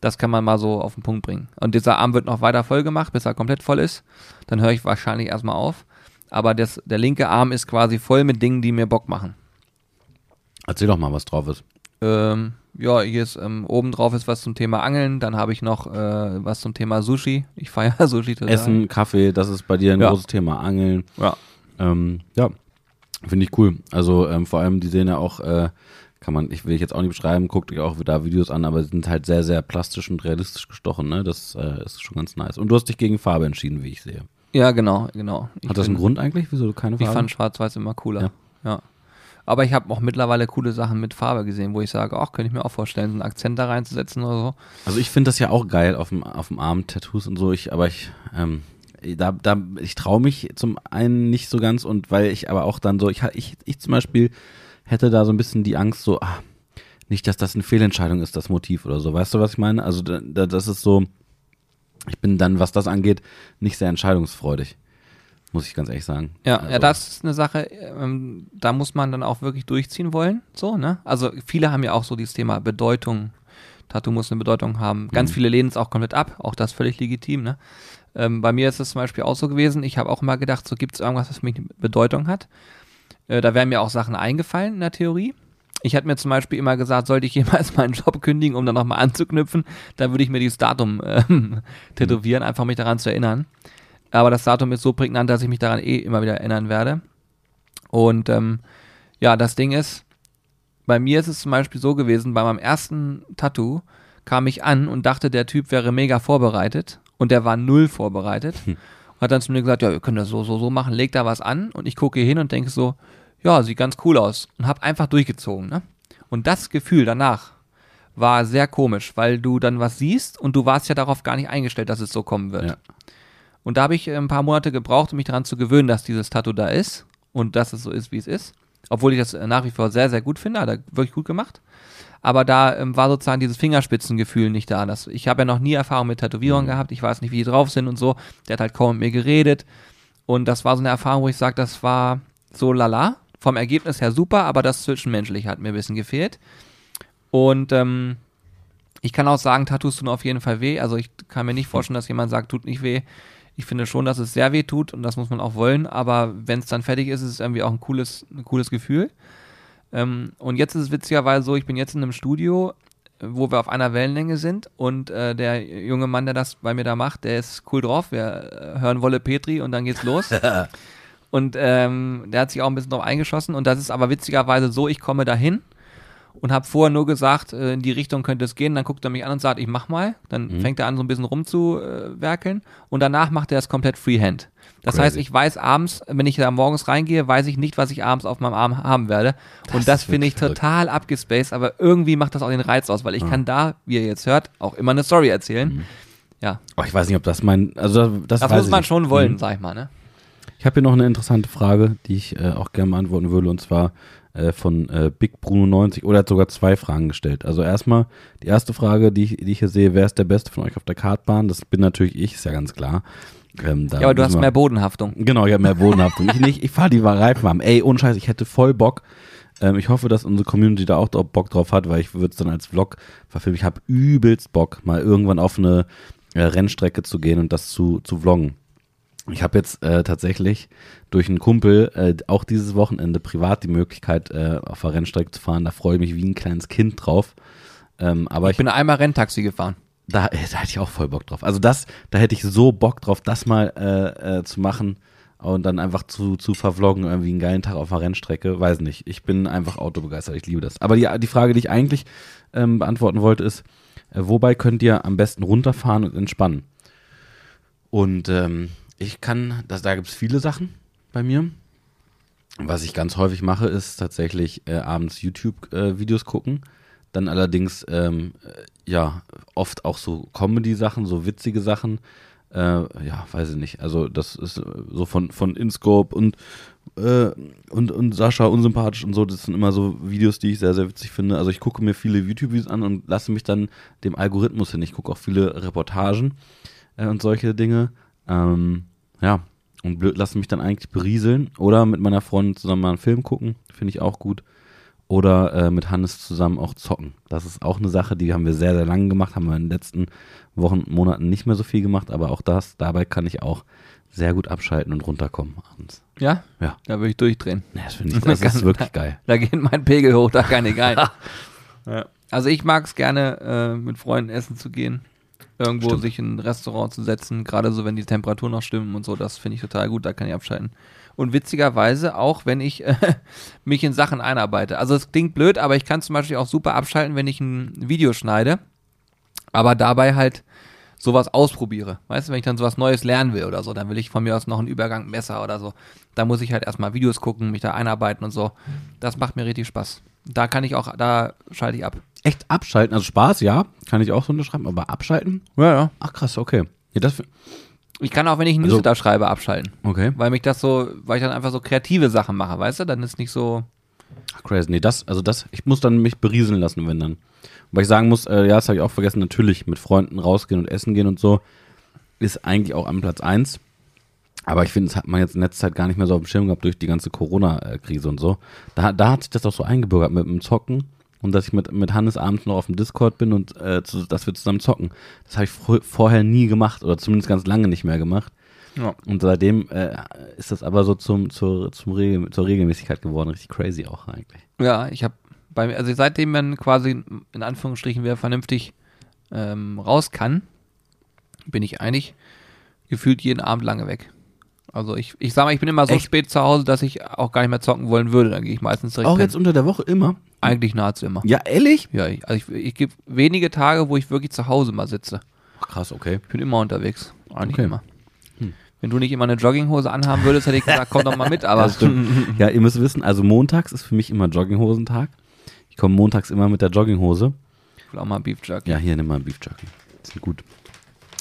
Das kann man mal so auf den Punkt bringen. Und dieser Arm wird noch weiter voll gemacht, bis er komplett voll ist. Dann höre ich wahrscheinlich erstmal auf. Aber das, der linke Arm ist quasi voll mit Dingen, die mir Bock machen. Erzähl doch mal, was drauf ist. Ähm, ja, hier ist ähm, oben drauf ist was zum Thema Angeln, dann habe ich noch äh, was zum Thema Sushi. Ich feiere Sushi total. Essen, Kaffee, das ist bei dir ein Ja. großes Thema. Angeln. Ja. Ähm, ja, finde ich cool. Also ähm, vor allem, die sehen ja auch, äh, kann man, ich will ich jetzt auch nicht beschreiben, guckt euch auch da Videos an, aber sind halt sehr, sehr plastisch und realistisch gestochen, ne? Das äh, ist schon ganz nice. Und du hast dich gegen Farbe entschieden, wie ich sehe. Ja, genau, genau. Ich Hat das einen Grund eigentlich, wieso du keine Ich Farbe? fand Schwarz-Weiß immer cooler. Ja. Ja. Aber ich habe auch mittlerweile coole Sachen mit Farbe gesehen, wo ich sage, ach, könnte ich mir auch vorstellen, so einen Akzent da reinzusetzen oder so. Also ich finde das ja auch geil auf dem, auf dem Arm Tattoos und so, ich, aber ich, ähm, da, da, ich traue mich zum einen nicht so ganz und weil ich aber auch dann so, ich, ich, ich zum Beispiel hätte da so ein bisschen die Angst so, ah, nicht, dass das eine Fehlentscheidung ist, das Motiv oder so. Weißt du, was ich meine? Also da, da, das ist so, ich bin dann, was das angeht, nicht sehr entscheidungsfreudig. Muss ich ganz ehrlich sagen. Ja, also, ja, das ist eine Sache, ähm, da muss man dann auch wirklich durchziehen wollen. So, ne? Also viele haben ja auch so dieses Thema Bedeutung. Tattoo muss eine Bedeutung haben. Ganz Mhm. viele lehnen es auch komplett ab, auch das völlig legitim, ne? Ähm, bei mir ist es zum Beispiel auch so gewesen, ich habe auch immer gedacht, so gibt es irgendwas, was für mich eine Bedeutung hat. Äh, da wären mir auch Sachen eingefallen in der Theorie. Ich hatte mir zum Beispiel immer gesagt, sollte ich jemals meinen Job kündigen, um dann nochmal anzuknüpfen, dann würde ich mir dieses Datum ähm, tätowieren, einfach mich daran zu erinnern. Aber das Datum ist so prägnant, dass ich mich daran eh immer wieder erinnern werde. Und ähm, ja, das Ding ist, bei mir ist es zum Beispiel so gewesen, bei meinem ersten Tattoo kam ich an und dachte, der Typ wäre mega vorbereitet und der war null vorbereitet. Und hat dann zu mir gesagt, ja, wir können das so, so, so machen, leg da was an und ich gucke hin und denke so, ja, sieht ganz cool aus und habe einfach durchgezogen. Ne? Und das Gefühl danach war sehr komisch, weil du dann was siehst und du warst ja darauf gar nicht eingestellt, dass es so kommen wird. Ja. Und da habe ich äh, ein paar Monate gebraucht, um mich daran zu gewöhnen, dass dieses Tattoo da ist und dass es so ist, wie es ist. Obwohl ich das äh, nach wie vor sehr, sehr gut finde, hat er wirklich gut gemacht. Aber da ähm, war sozusagen dieses Fingerspitzengefühl nicht da. Das, ich habe ja noch nie Erfahrung mit Tätowierungen gehabt. Ich weiß nicht, wie die drauf sind und so. Der hat halt kaum mit mir geredet. Und das war so eine Erfahrung, wo ich sage, das war so lala. Vom Ergebnis her super, aber das Zwischenmenschliche hat mir ein bisschen gefehlt. Und ähm, ich kann auch sagen, Tattoos tun auf jeden Fall weh. Also ich kann mir nicht vorstellen, dass jemand sagt, tut nicht weh. Ich finde schon, dass es sehr weh tut und das muss man auch wollen. Aber wenn es dann fertig ist, ist es irgendwie auch ein cooles, ein cooles Gefühl. Ähm, und jetzt ist es witzigerweise so, ich bin jetzt in einem Studio, wo wir auf einer Wellenlänge sind und äh, der junge Mann, der das bei mir da macht, der ist cool drauf. Wir äh, hören Wolle Petri und dann geht's los. und ähm, der hat sich auch ein bisschen drauf eingeschossen und das ist aber witzigerweise so, ich komme dahin und habe vorher nur gesagt, äh, in die Richtung könnte es gehen. Dann guckt er mich an und sagt, ich mach mal. Dann Mhm. fängt er an, so ein bisschen rumzuwerkeln und danach macht er es komplett freehand. Das Crazy. heißt, ich weiß abends, wenn ich da morgens reingehe, weiß ich nicht, was ich abends auf meinem Arm haben werde. Das und das finde ich verrückt. total abgespaced, aber irgendwie macht das auch den Reiz aus, weil ich kann da, wie ihr jetzt hört, auch immer eine Story erzählen. Mhm. Ja, Oh, ich weiß nicht, ob das mein, also das, das muss man nicht. schon wollen, Mhm. sag ich mal, ne? Ich habe hier noch eine interessante Frage, die ich äh, auch gerne beantworten würde, und zwar äh, von äh, Big Bruno 90 oder hat sogar zwei Fragen gestellt. Also erstmal die erste Frage, die ich, die ich hier sehe, wer ist der Beste von euch auf der Kartbahn? Das bin natürlich ich, ist ja ganz klar. Ähm, Ja, aber du hast wir- mehr Bodenhaftung. Genau, ich habe mehr Bodenhaftung. ich nicht, ich fahre die Reifen haben. Ey, ohne Scheiß, ich hätte voll Bock. Ähm, ich hoffe, dass unsere Community da auch Bock drauf hat, weil ich würde es dann als Vlog verfilmen. Ich habe übelst Bock, mal irgendwann auf eine äh, Rennstrecke zu gehen und das zu, zu vloggen. Ich habe jetzt äh, tatsächlich durch einen Kumpel äh, auch dieses Wochenende privat die Möglichkeit, äh, auf einer Rennstrecke zu fahren. Da freue ich mich wie ein kleines Kind drauf. Ähm, aber Ich bin einmal Renntaxi gefahren. da, äh, da hätte ich auch voll Bock drauf. Also das, da hätte ich so Bock drauf, das mal äh, äh, zu machen und dann einfach zu, zu vervloggen, irgendwie einen geilen Tag auf einer Rennstrecke. Weiß nicht. Ich bin einfach autobegeistert, ich liebe das. Aber die, die Frage, die ich eigentlich ähm, beantworten wollte, ist, wobei könnt ihr am besten runterfahren und entspannen? Und ähm, ich kann, das, da gibt es viele Sachen bei mir. Was ich ganz häufig mache, ist tatsächlich äh, abends YouTube-Videos gucken. Dann allerdings, ähm, äh, ja, oft auch so Comedy-Sachen, so witzige Sachen. Äh, ja, weiß ich nicht. Also, das ist äh, so von, von InScope und, äh, und, und Sascha unsympathisch und so. Das sind immer so Videos, die ich sehr, sehr witzig finde. Also, ich gucke mir viele YouTube-Videos an und lasse mich dann dem Algorithmus hin. Ich gucke auch viele Reportagen äh, und solche Dinge. Ähm, ja, und blöd lassen mich dann eigentlich berieseln oder mit meiner Freundin zusammen mal einen Film gucken, finde ich auch gut. Oder äh, mit Hannes zusammen auch zocken. Das ist auch eine Sache, die haben wir sehr, sehr lange gemacht, haben wir in den letzten Wochen, Monaten nicht mehr so viel gemacht, aber auch das, dabei kann ich auch sehr gut abschalten und runterkommen abends. Ja? Ja. Da würde ich durchdrehen. Ja, das finde ich, das ist wirklich geil. Da geht mein Pegel hoch, da kann ich rein. ja. Also ich mag es gerne, äh, mit Freunden essen zu gehen. Irgendwo Stimmt. sich in ein Restaurant zu setzen, gerade so, wenn die Temperaturen noch stimmen und so, das finde ich total gut, da kann ich abschalten. Und witzigerweise auch, wenn ich äh, mich in Sachen einarbeite. Also es klingt blöd, aber ich kann zum Beispiel auch super abschalten, wenn ich ein Video schneide, aber dabei halt sowas ausprobiere. Weißt du, wenn ich dann sowas Neues lernen will oder so, dann will ich von mir aus noch einen Übergang besser oder so. Da muss ich halt erstmal Videos gucken, mich da einarbeiten und so. Das macht mir richtig Spaß. Da kann ich auch, da schalte ich ab. Echt abschalten, also Spaß, ja, kann ich auch so unterschreiben, aber abschalten? Ja, ja. Ach krass, okay. Ja, das, Ich kann auch, wenn ich einen Also- Newsletter schreibe, abschalten. okay. Weil mich das so, weil ich dann einfach so kreative Sachen mache, weißt du? Dann ist nicht so. Ach, crazy. Nee, das, also das, ich muss dann mich berieseln lassen, wenn dann. Weil ich sagen muss, äh, ja, das habe ich auch vergessen, natürlich mit Freunden rausgehen und essen gehen und so, ist eigentlich auch am Platz eins. Aber ich finde, das hat man jetzt in letzter Zeit gar nicht mehr so auf dem Schirm gehabt durch die ganze Corona-Krise und so. Da, da hat sich das auch so eingebürgert mit dem Zocken und dass ich mit, mit Hannes abends noch auf dem Discord bin und äh, zu, dass wir zusammen zocken. Das habe ich fr vorher nie gemacht oder zumindest ganz lange nicht mehr gemacht. Ja. Und seitdem äh, ist das aber so zum, zur, zum Regel, zur Regelmäßigkeit geworden. Richtig crazy auch eigentlich. Ja, ich habe bei mir, also seitdem man quasi in Anführungsstrichen wieder vernünftig ähm, raus kann, bin ich eigentlich gefühlt jeden Abend lange weg. Also ich, ich sag mal, ich bin immer so Echt? spät zu Hause, dass ich auch gar nicht mehr zocken wollen würde. Dann gehe ich meistens direkt Auch pennen. jetzt unter der Woche immer? Eigentlich nahezu immer. Ja, ehrlich? Ja, ich, also ich, ich gebe wenige Tage, wo ich wirklich zu Hause mal sitze. Ach, krass, okay. Ich bin immer unterwegs. Eigentlich Okay. immer. Hm. Wenn du nicht immer eine Jogginghose anhaben würdest, hätte ich gesagt, komm doch mal mit, aber stimmt. ja, ihr müsst wissen, also montags ist für mich immer Jogginghosentag. Ich komme montags immer mit der Jogginghose. ich will auch mal Beef Jerky. Ja, hier, nimm mal ein Beef Jerky. Sind gut.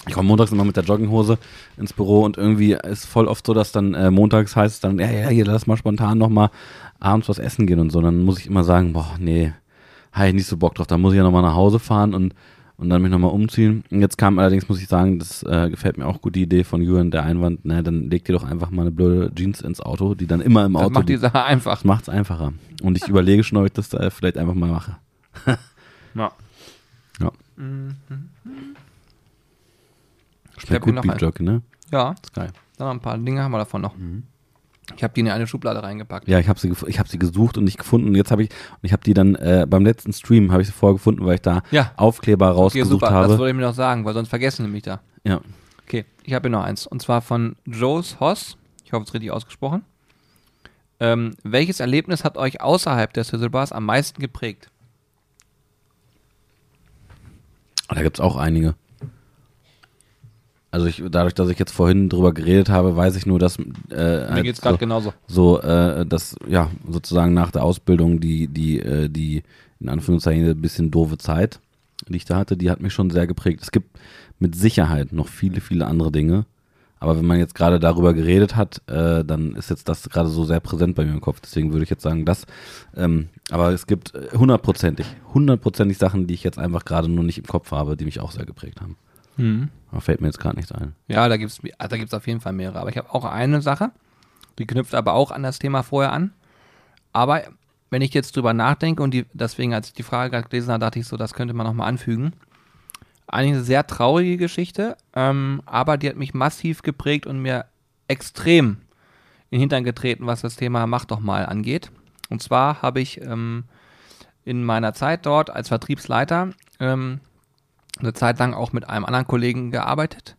Ich komme montags immer mit der Jogginghose ins Büro und irgendwie ist voll oft so, dass dann äh, montags heißt es dann, ja, ja, hier, lass mal spontan nochmal abends was essen gehen und so. Dann muss ich immer sagen, boah, nee, habe ich nicht so Bock drauf. Dann muss ich ja nochmal nach Hause fahren und, und dann mich nochmal umziehen. Und jetzt kam allerdings, muss ich sagen, das äh, gefällt mir auch gut, die Idee von Julian, der Einwand, ne, dann leg dir doch einfach mal eine blöde Jeans ins Auto, die dann immer im Das Auto macht die. Sache einfach. Das macht's einfacher. Und ich überlege schon, ob ich das äh, vielleicht einfach mal mache. Ja. Ja. Mhm. Schmeckt gut, Beef. Jerky, ne? Ja, Ist geil. dann noch ein paar Dinge haben wir davon noch. Ich habe die in eine Schublade reingepackt. Ja, ich habe sie, ich hab sie gesucht und nicht gefunden. Und jetzt habe ich, ich habe die dann äh, beim letzten Stream habe ich sie vorher gefunden, weil ich da Ja. Aufkleber Okay, rausgesucht super. Das habe. wollte ich mir noch sagen, weil sonst vergessen nämlich da. Ja. Okay, ich habe hier noch eins. Und zwar von Joes Hoss. Ich hoffe, es ist richtig ausgesprochen. Ähm, welches Erlebnis hat euch außerhalb der Sizzle Bars am meisten geprägt? Da gibt's auch einige. Also ich, dadurch, dass ich jetzt vorhin drüber geredet habe, weiß ich nur, dass äh, Mir halt geht's gerade so, genauso. so äh, dass ja sozusagen nach der Ausbildung die die äh, die in Anführungszeichen ein bisschen doofe Zeit, die ich da hatte, die hat mich schon sehr geprägt. Es gibt mit Sicherheit noch viele viele andere Dinge, aber wenn man jetzt gerade darüber geredet hat, äh, dann ist jetzt das gerade so sehr präsent bei mir im Kopf. Deswegen würde ich jetzt sagen, das. Ähm, aber es gibt hundertprozentig, hundertprozentig Sachen, die ich jetzt einfach gerade nur nicht im Kopf habe, die mich auch sehr geprägt haben. Mhm. Da fällt mir jetzt gerade nichts ein. Ja, da gibt es da gibt's auf jeden Fall mehrere. Aber ich habe auch eine Sache, die knüpft aber auch an das Thema vorher an. Aber wenn ich jetzt drüber nachdenke und die, deswegen, als ich die Frage gerade gelesen habe, dachte ich so, das könnte man nochmal anfügen. Eigentlich eine sehr traurige Geschichte, ähm, aber die hat mich massiv geprägt und mir extrem in den Hintern getreten, was das Thema Mach doch mal angeht. Und zwar habe ich ähm, in meiner Zeit dort als Vertriebsleiter ähm, eine Zeit lang auch mit einem anderen Kollegen gearbeitet.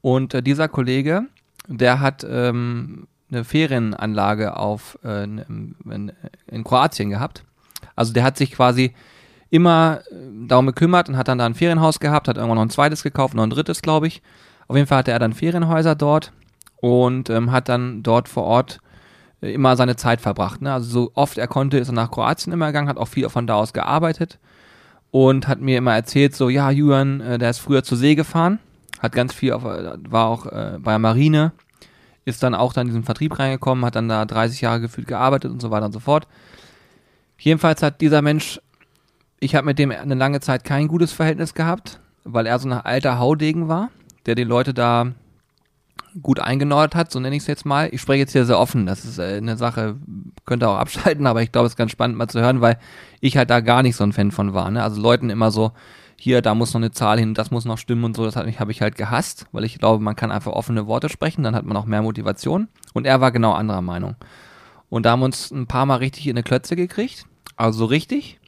Und äh, dieser Kollege, der hat ähm, eine Ferienanlage auf, äh, in, in, Kroatien gehabt. Also der hat sich quasi immer äh, darum gekümmert und hat dann da ein Ferienhaus gehabt, hat irgendwann noch ein zweites gekauft, noch ein drittes, glaube ich. Auf jeden Fall hatte er dann Ferienhäuser dort und ähm, hat dann dort vor Ort äh, immer seine Zeit verbracht. Ne? Also so oft er konnte, ist er nach Kroatien immer gegangen, hat auch viel von da aus gearbeitet und hat mir immer erzählt, so, ja, Julian, äh, der ist früher zur See gefahren, hat ganz viel, auf, äh, war auch äh, bei der Marine, ist dann auch dann in diesen Vertrieb reingekommen, hat dann da 30 Jahre gefühlt gearbeitet und so weiter und so fort. Jedenfalls hat dieser Mensch, ich habe mit dem eine lange Zeit kein gutes Verhältnis gehabt, weil er so ein alter Haudegen war, der die Leute da gut eingenordet hat, so nenne ich es jetzt mal. Ich spreche jetzt hier sehr offen, das ist äh, eine Sache, könnte auch abschalten, aber ich glaube, es ist ganz spannend mal zu hören, weil ich halt da gar nicht so ein Fan von war. Ne? Also Leuten immer so, hier, da muss noch eine Zahl hin, das muss noch stimmen und so, das habe ich, halt gehasst, weil ich glaube, man kann einfach offene Worte sprechen, dann hat man auch mehr Motivation. Und er war genau anderer Meinung. Und da haben wir uns ein paar Mal richtig in eine Klötze gekriegt, also so richtig.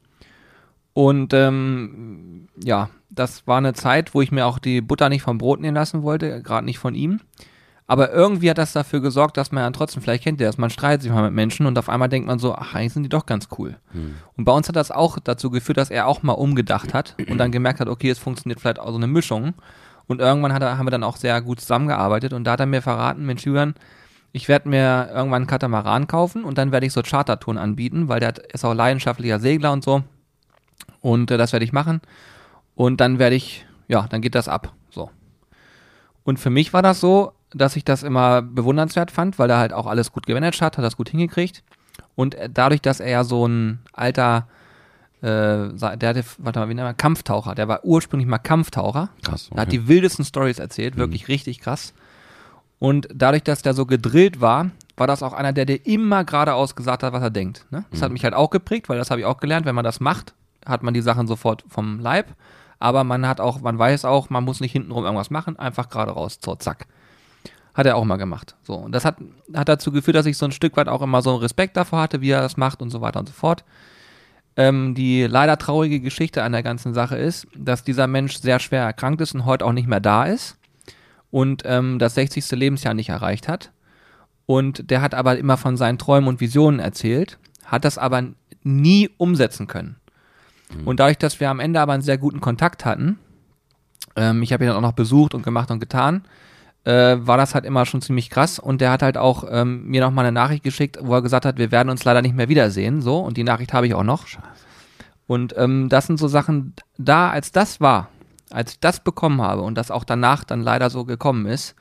Und ähm, ja, das war eine Zeit, wo ich mir auch die Butter nicht vom Brot nehmen lassen wollte, gerade nicht von ihm. Aber irgendwie hat das dafür gesorgt, dass man dann trotzdem, vielleicht kennt ihr das, man streitet sich mal mit Menschen und auf einmal denkt man so, ach, eigentlich sind die doch ganz cool. Und bei uns hat das auch dazu geführt, dass er auch mal umgedacht hat und dann gemerkt hat, okay, es funktioniert vielleicht auch so eine Mischung. Und irgendwann hat er, haben wir dann auch sehr gut zusammengearbeitet und da hat er mir verraten, Mensch, Julian, ich werde mir irgendwann einen Katamaran kaufen und dann werde ich so Chartertouren anbieten, weil der ist auch leidenschaftlicher Segler und so. Und äh, das werde ich machen. Und dann werde ich, ja, dann geht das ab. So. Und für mich war das so, dass ich das immer bewundernswert fand, weil er halt auch alles gut gemanagt hat, hat das gut hingekriegt. Und dadurch, dass er ja so ein alter, äh, der hatte, warte mal, wie nennt man, Kampftaucher, der war ursprünglich mal Kampftaucher. Krass. Er hat die wildesten Stories erzählt, wirklich richtig krass. Und dadurch, dass der so gedrillt war, war das auch einer, der dir immer geradeaus gesagt hat, was er denkt. Ne? Das hat mich halt auch geprägt, weil das habe ich auch gelernt. Wenn man das macht, hat man die Sachen sofort vom Leib. Aber man hat auch, man weiß auch, man muss nicht hintenrum irgendwas machen, einfach gerade raus, so zack. Hat er auch mal gemacht. So. Und das hat, hat dazu geführt, dass ich so ein Stück weit auch immer so einen Respekt davor hatte, wie er das macht und so weiter und so fort. Ähm, die leider traurige Geschichte an der ganzen Sache ist, dass dieser Mensch sehr schwer erkrankt ist und heute auch nicht mehr da ist und ähm, das 60. Lebensjahr nicht erreicht hat. Und der hat aber immer von seinen Träumen und Visionen erzählt, hat das aber nie umsetzen können. Und dadurch, dass wir am Ende aber einen sehr guten Kontakt hatten, ähm, ich habe ihn dann auch noch besucht und gemacht und getan, äh, war das halt immer schon ziemlich krass. Und der hat halt auch ähm, mir noch mal eine Nachricht geschickt, wo er gesagt hat, wir werden uns leider nicht mehr wiedersehen. So, und die Nachricht habe ich auch noch. Und ähm, das sind so Sachen, da als das war, als ich das bekommen habe und das auch danach dann leider so gekommen ist,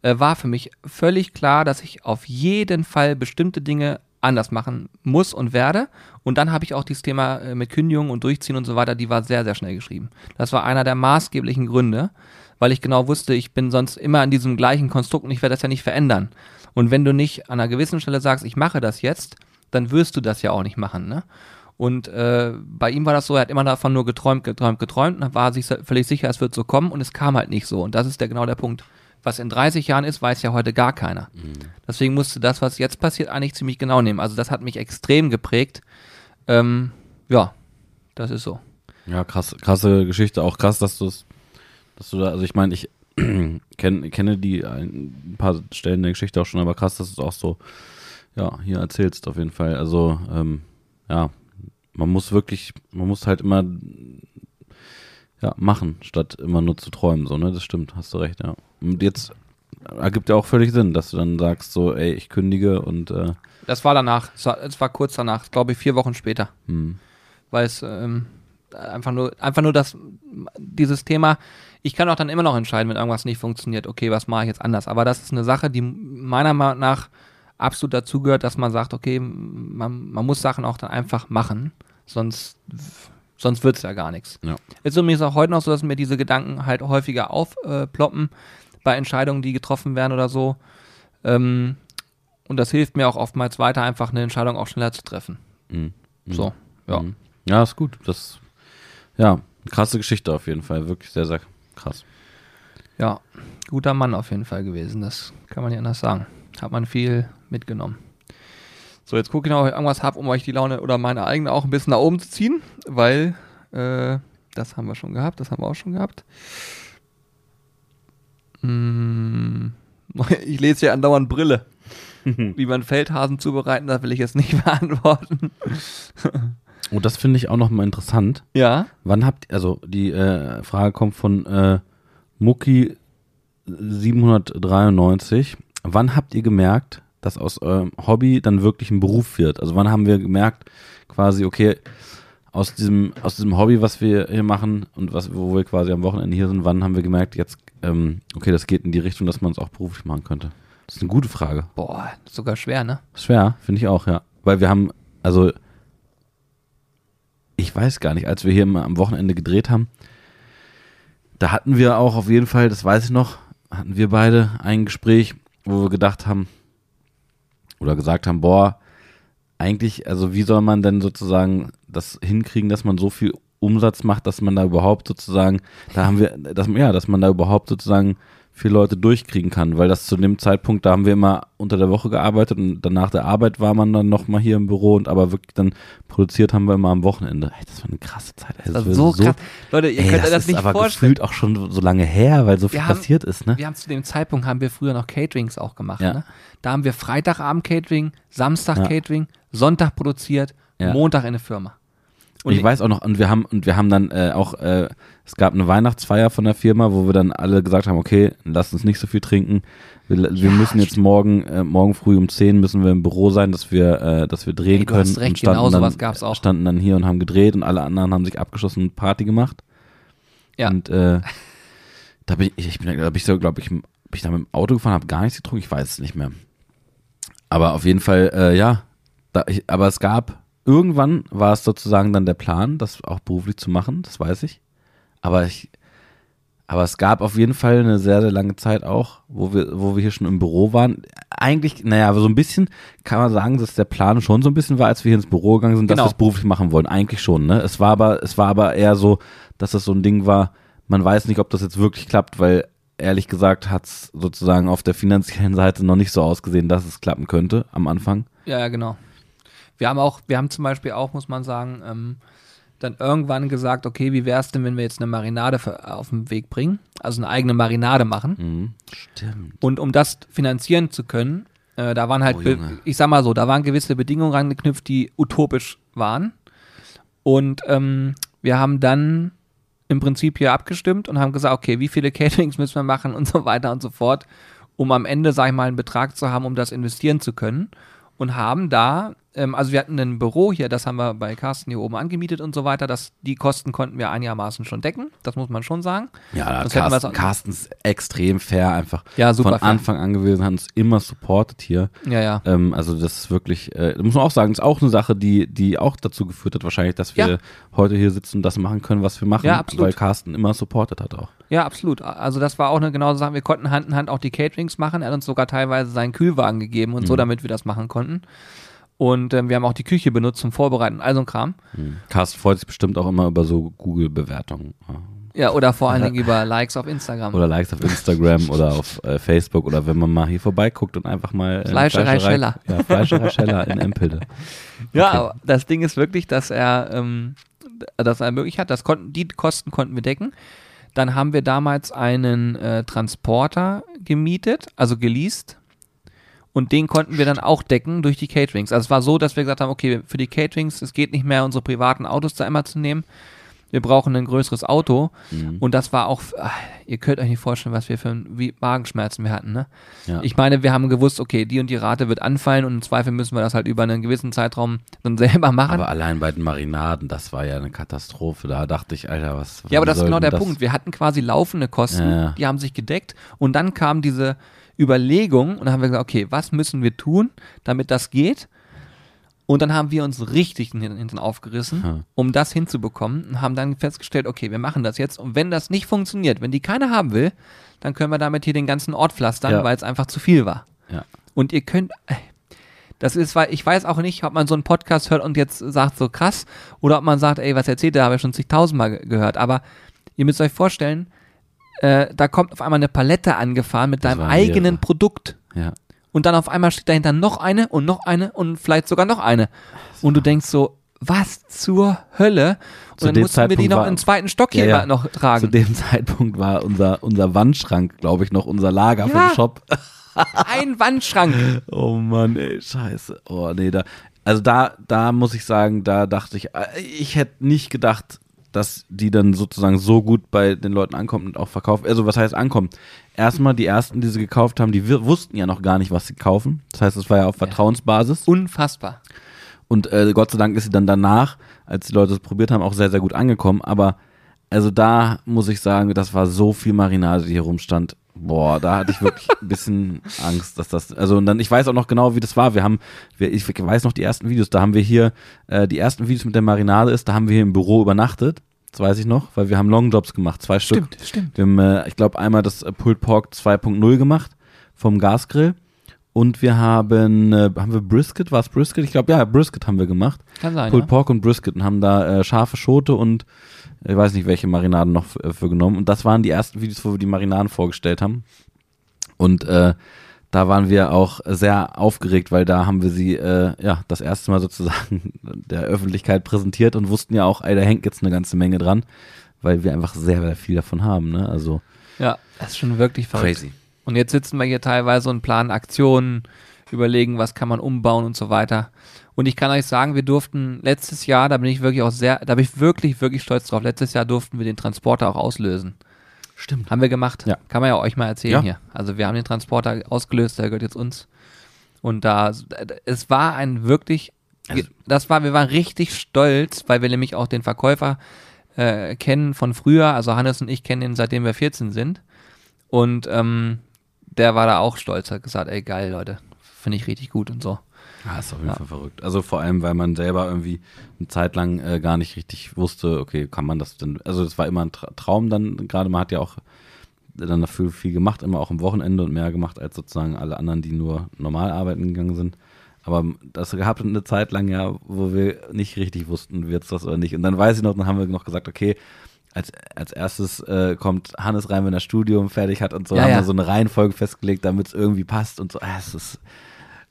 äh, war für mich völlig klar, dass ich auf jeden Fall bestimmte Dinge anders machen muss und werde. Und dann habe ich auch dieses Thema äh, mit Kündigung und Durchziehen und so weiter, die war sehr, sehr schnell geschrieben. Das war einer der maßgeblichen Gründe, weil ich genau wusste, ich bin sonst immer an diesem gleichen Konstrukt und ich werde das ja nicht verändern. Und wenn du nicht an einer gewissen Stelle sagst, ich mache das jetzt, dann wirst du das ja auch nicht machen. Ne? Und äh, bei ihm war das so, er hat immer davon nur geträumt, geträumt, geträumt und war sich völlig sicher, es wird so kommen und es kam halt nicht so. Und das ist der genau der Punkt. Was in 30 Jahren ist, weiß ja heute gar keiner. Deswegen musste das, was jetzt passiert, eigentlich ziemlich genau nehmen. Also das hat mich extrem geprägt. Ähm, ja, das ist so. Ja, krass, krasse Geschichte. Auch krass, dass du es, dass du da, also ich meine, ich kenn, kenne die ein paar Stellen der Geschichte auch schon, aber krass, dass du es auch so, ja, hier erzählst auf jeden Fall. Also, ähm, ja, man muss wirklich, man muss halt immer, ja, machen, statt immer nur zu träumen, so, ne, das stimmt, hast du recht, ja. Und jetzt ergibt ja auch völlig Sinn, dass du dann sagst so, ey, ich kündige und, äh, Das war danach. Es war, war kurz danach, glaube ich, vier Wochen später. hm, Weil es ähm, einfach nur, einfach nur das, dieses Thema, ich kann auch dann immer noch entscheiden, wenn irgendwas nicht funktioniert, okay, was mache ich jetzt anders. Aber das ist eine Sache, die meiner Meinung nach absolut dazugehört, dass man sagt, okay, man, man muss Sachen auch dann einfach machen, sonst, sonst wird es ja gar nichts. Ja. Ist übrigens auch heute noch so, dass mir diese Gedanken halt häufiger aufploppen bei Entscheidungen, die getroffen werden oder so. Ähm, und das hilft mir auch oftmals weiter, einfach eine Entscheidung auch schneller zu treffen. hm, hm. So, ja. Mhm. Ja, ist gut. Das, ja, krasse Geschichte auf jeden Fall. Wirklich sehr, sehr krass. Ja, guter Mann auf jeden Fall gewesen. Das kann man nicht anders sagen. Hat man viel mitgenommen. So, jetzt gucke ich noch, ob ich irgendwas habe, um euch die Laune oder meine eigene auch ein bisschen nach oben zu ziehen, weil äh, das haben wir schon gehabt, das haben wir auch schon gehabt. Mm, ich lese hier andauernd Brille. Wie man Feldhasen zubereiten, das will ich jetzt nicht beantworten. Und das finde ich auch noch mal interessant. Ja, Wann habt also die äh, Frage kommt von äh, Mucki 793. Wann habt ihr gemerkt, dass aus eurem Hobby dann wirklich ein Beruf wird? Also wann haben wir gemerkt, quasi, okay, aus diesem, aus diesem Hobby, was wir hier machen und was, wo wir quasi am Wochenende hier sind, wann haben wir gemerkt, jetzt, ähm, okay, das geht in die Richtung, dass man es auch beruflich machen könnte? Das ist eine gute Frage. boah, sogar schwer, ne? Schwer, finde ich auch, ja. Weil wir haben, also ich weiß gar nicht, als wir hier mal am Wochenende gedreht haben, da hatten wir auch auf jeden Fall, das weiß ich noch, hatten wir beide ein Gespräch, wo wir gedacht haben oder gesagt haben, boah, eigentlich, also wie soll man denn sozusagen das hinkriegen, dass man so viel Umsatz macht, dass man da überhaupt sozusagen, da haben wir, dass, ja, dass man da überhaupt sozusagen vier Leute durchkriegen kann, weil das zu dem Zeitpunkt, da haben wir immer unter der Woche gearbeitet und danach der Arbeit war man dann nochmal hier im Büro und aber wirklich dann produziert haben wir immer am Wochenende. Ey, das war eine krasse Zeit. Ey, Das war war so krass. Leute, ihr ey, könnt euch das, das ist nicht aber vorstellen. gefühlt auch schon so lange her, weil so viel haben- passiert ist, ne? Wir haben zu dem Zeitpunkt haben wir früher noch Caterings auch gemacht. Ja. Ne? Da haben wir Freitagabend Catering, Samstag Ja. Catering, Sonntag produziert, Ja. Montag in der Firma. Und ich weiß auch noch, und wir haben, und wir haben dann äh, auch, äh, es gab eine Weihnachtsfeier von der Firma, wo wir dann alle gesagt haben, okay, lasst uns nicht so viel trinken. Wir, wir Ja, müssen jetzt morgen, äh, morgen früh um 10 müssen wir im Büro sein, dass wir, äh, dass wir drehen Ey, du können. hast recht, und standen genau dann, sowas gab's auch. Standen dann hier und haben gedreht und alle anderen haben sich abgeschossen und Party gemacht. Ja. Und äh, da bin ich, ich bin, da bin ich so, glaube ich, bin ich da mit dem Auto gefahren, habe gar nichts getrunken, ich weiß es nicht mehr. Aber auf jeden Fall, äh, ja, da, ich, aber es gab, irgendwann war es sozusagen dann der Plan, das auch beruflich zu machen, das weiß ich. Aber ich, aber es gab auf jeden Fall eine sehr, sehr lange Zeit auch, wo wir, wo wir hier schon im Büro waren. Eigentlich, naja, aber so ein bisschen kann man sagen, dass der Plan schon so ein bisschen war, als wir hier ins Büro gegangen sind, dass Genau. wir es beruflich machen wollen. Eigentlich schon, ne? Es war aber, es war aber eher so, dass das so ein Ding war, man weiß nicht, ob das jetzt wirklich klappt, weil ehrlich gesagt hat es sozusagen auf der finanziellen Seite noch nicht so ausgesehen, dass es klappen könnte am Anfang. Ja, genau. Wir haben auch, wir haben zum Beispiel auch, muss man sagen, ähm, dann irgendwann gesagt, okay, wie wäre es denn, wenn wir jetzt eine Marinade auf den Weg bringen, also eine eigene Marinade machen. Mhm. Stimmt. Und um das finanzieren zu können, äh, da waren halt, Oh, ich sag mal so, da waren gewisse Bedingungen rangeknüpft, die utopisch waren. Und ähm, wir haben dann im Prinzip hier abgestimmt und haben gesagt, okay, wie viele Caterings müssen wir machen und so weiter und so fort, um am Ende, sag ich mal, einen Betrag zu haben, um das investieren zu können. Und haben da, ähm, also wir hatten ein Büro hier, das haben wir bei Carsten hier oben angemietet und so weiter. Das, die Kosten konnten wir einigermaßen schon decken, das muss man schon sagen. Ja, Sonst Carsten, Carsten ist extrem fair einfach. Ja, super Von fair. Anfang an gewesen, hat uns immer supportet hier. Ja, ja. Ähm, also das ist wirklich, äh, muss man auch sagen, ist auch eine Sache, die, die auch dazu geführt hat, wahrscheinlich, dass wir Ja. heute hier sitzen und das machen können, was wir machen, Ja, absolut. weil Carsten immer supportet hat auch. Ja, absolut. Also das war auch eine genaue Sache. Wir konnten Hand in Hand auch die Caterings machen. Er hat uns sogar teilweise seinen Kühlwagen gegeben und so, Mhm. damit wir das machen konnten. Und ähm, wir haben auch die Küche benutzt zum Vorbereiten, all so ein Kram. Carsten freut sich bestimmt auch immer über so Google-Bewertungen. Ja. Ja, oder vor allen Dingen über Likes auf Instagram. Oder Likes auf Instagram oder auf äh, Facebook oder wenn man mal hier vorbeiguckt und einfach mal äh, Fleischerei Scheller. Ja, Fleischerei Scheller in Empelde. ja, okay. aber das Ding ist wirklich, dass er, ähm, dass er möglich hat, das konnten, die Kosten konnten wir decken. Dann haben wir damals einen äh, Transporter gemietet, also geleast. Und den konnten wir dann auch decken durch die Caterings. Also es war so, dass wir gesagt haben, okay, für die Caterings, es geht nicht mehr, unsere privaten Autos da immer zu nehmen. Wir brauchen ein größeres Auto. Mhm. Und das war auch, ach, ihr könnt euch nicht vorstellen, was wir für wie Magenschmerzen wir hatten. Ne? Ja. Ich meine, wir haben gewusst, okay, die und die Rate wird anfallen und im Zweifel müssen wir das halt über einen gewissen Zeitraum dann selber machen. aber allein bei den Marinaden, das war ja eine Katastrophe. Da dachte ich, Alter, was. ja, aber das ist genau der das? Punkt. Wir hatten quasi laufende Kosten, ja. die haben sich gedeckt und dann kam diese Überlegung und dann haben wir gesagt, okay, was müssen wir tun, damit das geht? Und dann haben wir uns richtig den Hintern aufgerissen, Hm. um das hinzubekommen und haben dann festgestellt, okay, wir machen das jetzt und wenn das nicht funktioniert, wenn die keiner haben will, dann können wir damit hier den ganzen Ort pflastern, Ja. weil es einfach zu viel war. Ja. Und ihr könnt, äh, das ist, weil ich weiß auch nicht, ob man so einen Podcast hört und jetzt sagt so krass oder ob man sagt, ey, was erzählt der, habe ich schon zigtausendmal ge- gehört. Aber ihr müsst euch vorstellen, äh, da kommt auf einmal eine Palette angefahren mit deinem eigenen mehrere. Produkt. Ja. Und dann auf einmal steht dahinter noch eine und noch eine und vielleicht sogar noch eine. Und du denkst so, was zur Hölle? Und Zu dann mussten wir die Zeitpunkt noch war- den zweiten Stock hier Ja, ja. noch tragen. Zu dem Zeitpunkt war unser, unser Wandschrank, glaube ich, noch unser Lager Ja. vom Shop. Ein Wandschrank. Oh Mann, ey, scheiße. Oh nee, da. Also da, da muss ich sagen, da dachte ich, äh, ich hätte nicht gedacht, dass die dann sozusagen so gut bei den Leuten ankommt und auch verkauft. Also was heißt ankommt? Erstmal die ersten, die sie gekauft haben, die wussten ja noch gar nicht, was sie kaufen. Das heißt, es war ja auf Vertrauensbasis. Unfassbar. Und äh, Gott sei Dank ist sie dann danach, als die Leute es probiert haben, auch sehr, sehr gut angekommen. Aber also da muss ich sagen, das war so viel Marinade, die hier rumstand. Boah, da hatte ich wirklich ein bisschen Angst, dass das. Also und dann, ich weiß auch noch genau, wie das war. Wir haben, wir, ich weiß noch die ersten Videos, da haben wir hier, äh, die ersten Videos mit der Marinade ist, da haben wir hier im Büro übernachtet. Das weiß ich noch, weil wir haben Longjobs gemacht, zwei Stück. Stimmt, stimmt. Wir haben, äh, ich glaube, einmal das äh, Pulled Pork 2.0 gemacht vom Gasgrill. Und wir haben, äh, haben wir Brisket? War es Brisket? Ich glaube, ja, Brisket haben wir gemacht. Kann sein. Pulled Ja? Pork und Brisket und haben da äh, scharfe Schote und ich weiß nicht, welche Marinaden noch für, für genommen. Und das waren die ersten Videos, wo wir die Marinaden vorgestellt haben. Und äh, da waren wir auch sehr aufgeregt, weil da haben wir sie äh, ja das erste Mal sozusagen der Öffentlichkeit präsentiert und wussten ja auch, ey, da hängt jetzt eine ganze Menge dran, weil wir einfach sehr, sehr viel davon haben. Ne? Also Ja, das ist schon wirklich verrückt. crazy. Und jetzt sitzen wir hier teilweise und planen Aktionen, überlegen, was kann man umbauen und so weiter. Und ich kann euch sagen, wir durften letztes Jahr, da bin ich wirklich auch sehr, da bin ich wirklich, wirklich stolz drauf. Letztes Jahr durften wir den Transporter auch auslösen. Stimmt. Haben wir gemacht. Ja. Kann man ja euch mal erzählen Ja. hier. Also wir haben den Transporter ausgelöst, der gehört jetzt uns. Und da, es war ein wirklich, Also- das war, wir waren richtig stolz, weil wir nämlich auch den Verkäufer äh, kennen von früher. Also Hannes und ich kennen ihn, seitdem wir 14 sind. Und ähm, der war da auch stolz, hat gesagt, ey geil, Leute, finde ich richtig gut und so. Ja, ist auf jeden Ja. Fall verrückt. Also vor allem, weil man selber irgendwie eine Zeit lang äh, gar nicht richtig wusste, okay, kann man das denn, also es war immer ein Tra Traum dann, gerade man hat ja auch dann dafür viel gemacht, immer auch am Wochenende und mehr gemacht als sozusagen alle anderen, die nur normal arbeiten gegangen sind. Aber das gab eine Zeit lang ja, wo wir nicht richtig wussten, wird's das oder nicht. Und dann weiß ich noch, dann haben wir noch gesagt, okay, als, als erstes äh, kommt Hannes rein, wenn er Studium fertig hat und so, Ja, haben ja. wir so eine Reihenfolge festgelegt, damit es irgendwie passt und so. Ah, Es ist,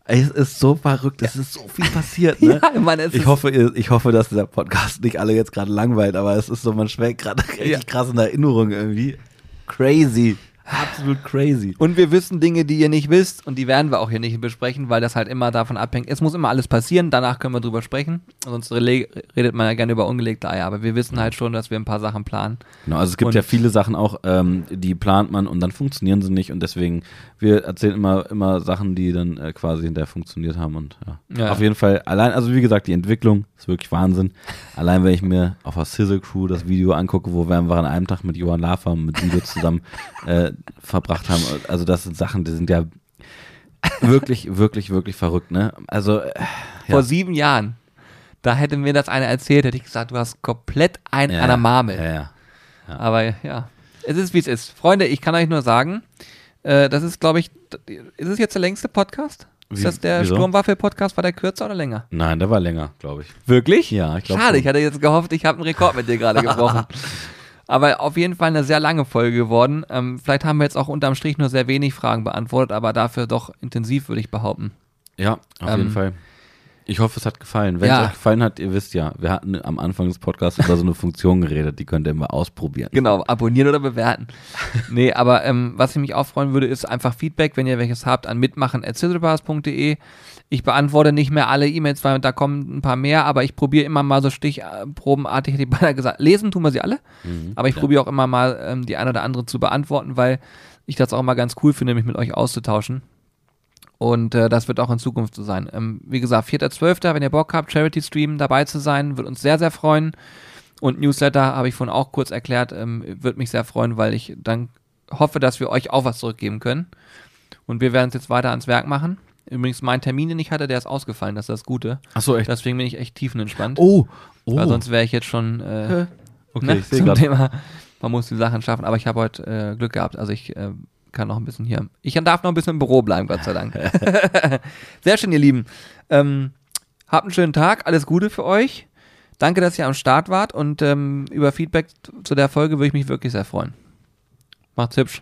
es ist so verrückt, es ist so viel passiert, ne? Ja, es ich hoffe, ich hoffe, dass der Podcast nicht alle jetzt gerade langweilt, aber es ist so, man schwelgt gerade richtig Ja. krass in Erinnerung irgendwie. Crazy. Absolut crazy. Und wir wissen Dinge, die ihr nicht wisst und die werden wir auch hier nicht besprechen, weil das halt immer davon abhängt. Es muss immer alles passieren, danach können wir drüber sprechen. Sonst redet man ja gerne über ungelegte Eier, aber wir wissen halt schon, dass wir ein paar Sachen planen. Genau, also es gibt Und- ja viele Sachen auch, ähm, die plant man und dann funktionieren sie nicht und deswegen, wir erzählen immer, immer Sachen, die dann äh, quasi hinterher funktioniert haben und ja. Ja. Auf jeden Fall, allein, also wie gesagt, die Entwicklung ist wirklich Wahnsinn. Allein wenn ich mir auf der Sizzle Crew das Video angucke, wo wir einfach an einem Tag mit Johann Lafer und mit Sido zusammen äh, verbracht haben, also das sind Sachen, die sind ja wirklich, wirklich, wirklich verrückt, ne? Also, äh, Vor ja. sieben Jahren, da hätte mir das einer erzählt, hätte ich gesagt, du hast komplett ein ja, an der Marmel. Ja, ja. Aber ja, es ist wie es ist. Freunde, ich kann euch nur sagen, äh, das ist, glaube ich, ist es jetzt der längste Podcast? Ist Wie- das der? Sturmwaffel-Podcast? War der kürzer oder länger? Nein, der war länger, glaube ich. Wirklich? Ja, ich glaube Schade, schon. ich hatte jetzt gehofft, ich habe einen Rekord mit dir gerade gebrochen. Aber auf jeden Fall eine sehr lange Folge geworden. Ähm, vielleicht haben wir jetzt auch unterm Strich nur sehr wenig Fragen beantwortet, aber dafür doch intensiv, würde ich behaupten. Ja, auf Ähm, jeden Fall. Ich hoffe, es hat gefallen. Wenn Ja. es euch gefallen hat, ihr wisst ja, wir hatten am Anfang des Podcasts über so eine Funktion geredet, die könnt ihr immer ausprobieren. Genau, abonnieren oder bewerten. nee, aber ähm, was ich mich auch freuen würde, ist einfach Feedback, wenn ihr welches habt, an mitmachen.de. Ich beantworte nicht mehr alle E-Mails, weil da kommen ein paar mehr, aber ich probiere immer mal so stichprobenartig, hätte ich beinahe gesagt. Lesen tun wir sie alle, aber ich ja. probiere auch immer mal ähm, die eine oder andere zu beantworten, weil ich das auch mal ganz cool finde, mich mit euch auszutauschen. Und äh, das wird auch in Zukunft so sein. Ähm, wie gesagt, 4.12., wenn ihr Bock habt, Charity Stream dabei zu sein, wird uns sehr, sehr freuen. Und Newsletter habe ich vorhin auch kurz erklärt, ähm, wird mich sehr freuen, weil ich dann hoffe, dass wir euch auch was zurückgeben können. Und wir werden es jetzt weiter ans Werk machen. Übrigens, mein Termin, den ich hatte, der ist ausgefallen, das ist das Gute. Achso, echt? Deswegen bin ich echt tiefenentspannt. oh, oh. Weil sonst wäre ich jetzt schon äh, okay, ne, ich zum gerade. Thema, man muss die Sachen schaffen. Aber ich habe heute äh, Glück gehabt. Also ich äh, kann noch ein bisschen hier. Ich darf noch ein bisschen im Büro bleiben, Gott sei Dank. Sehr schön, ihr Lieben. Ähm, habt einen schönen Tag, alles Gute für euch. Danke, dass ihr am Start wart und ähm, über Feedback zu der Folge würde ich mich wirklich sehr freuen. Macht's hübsch.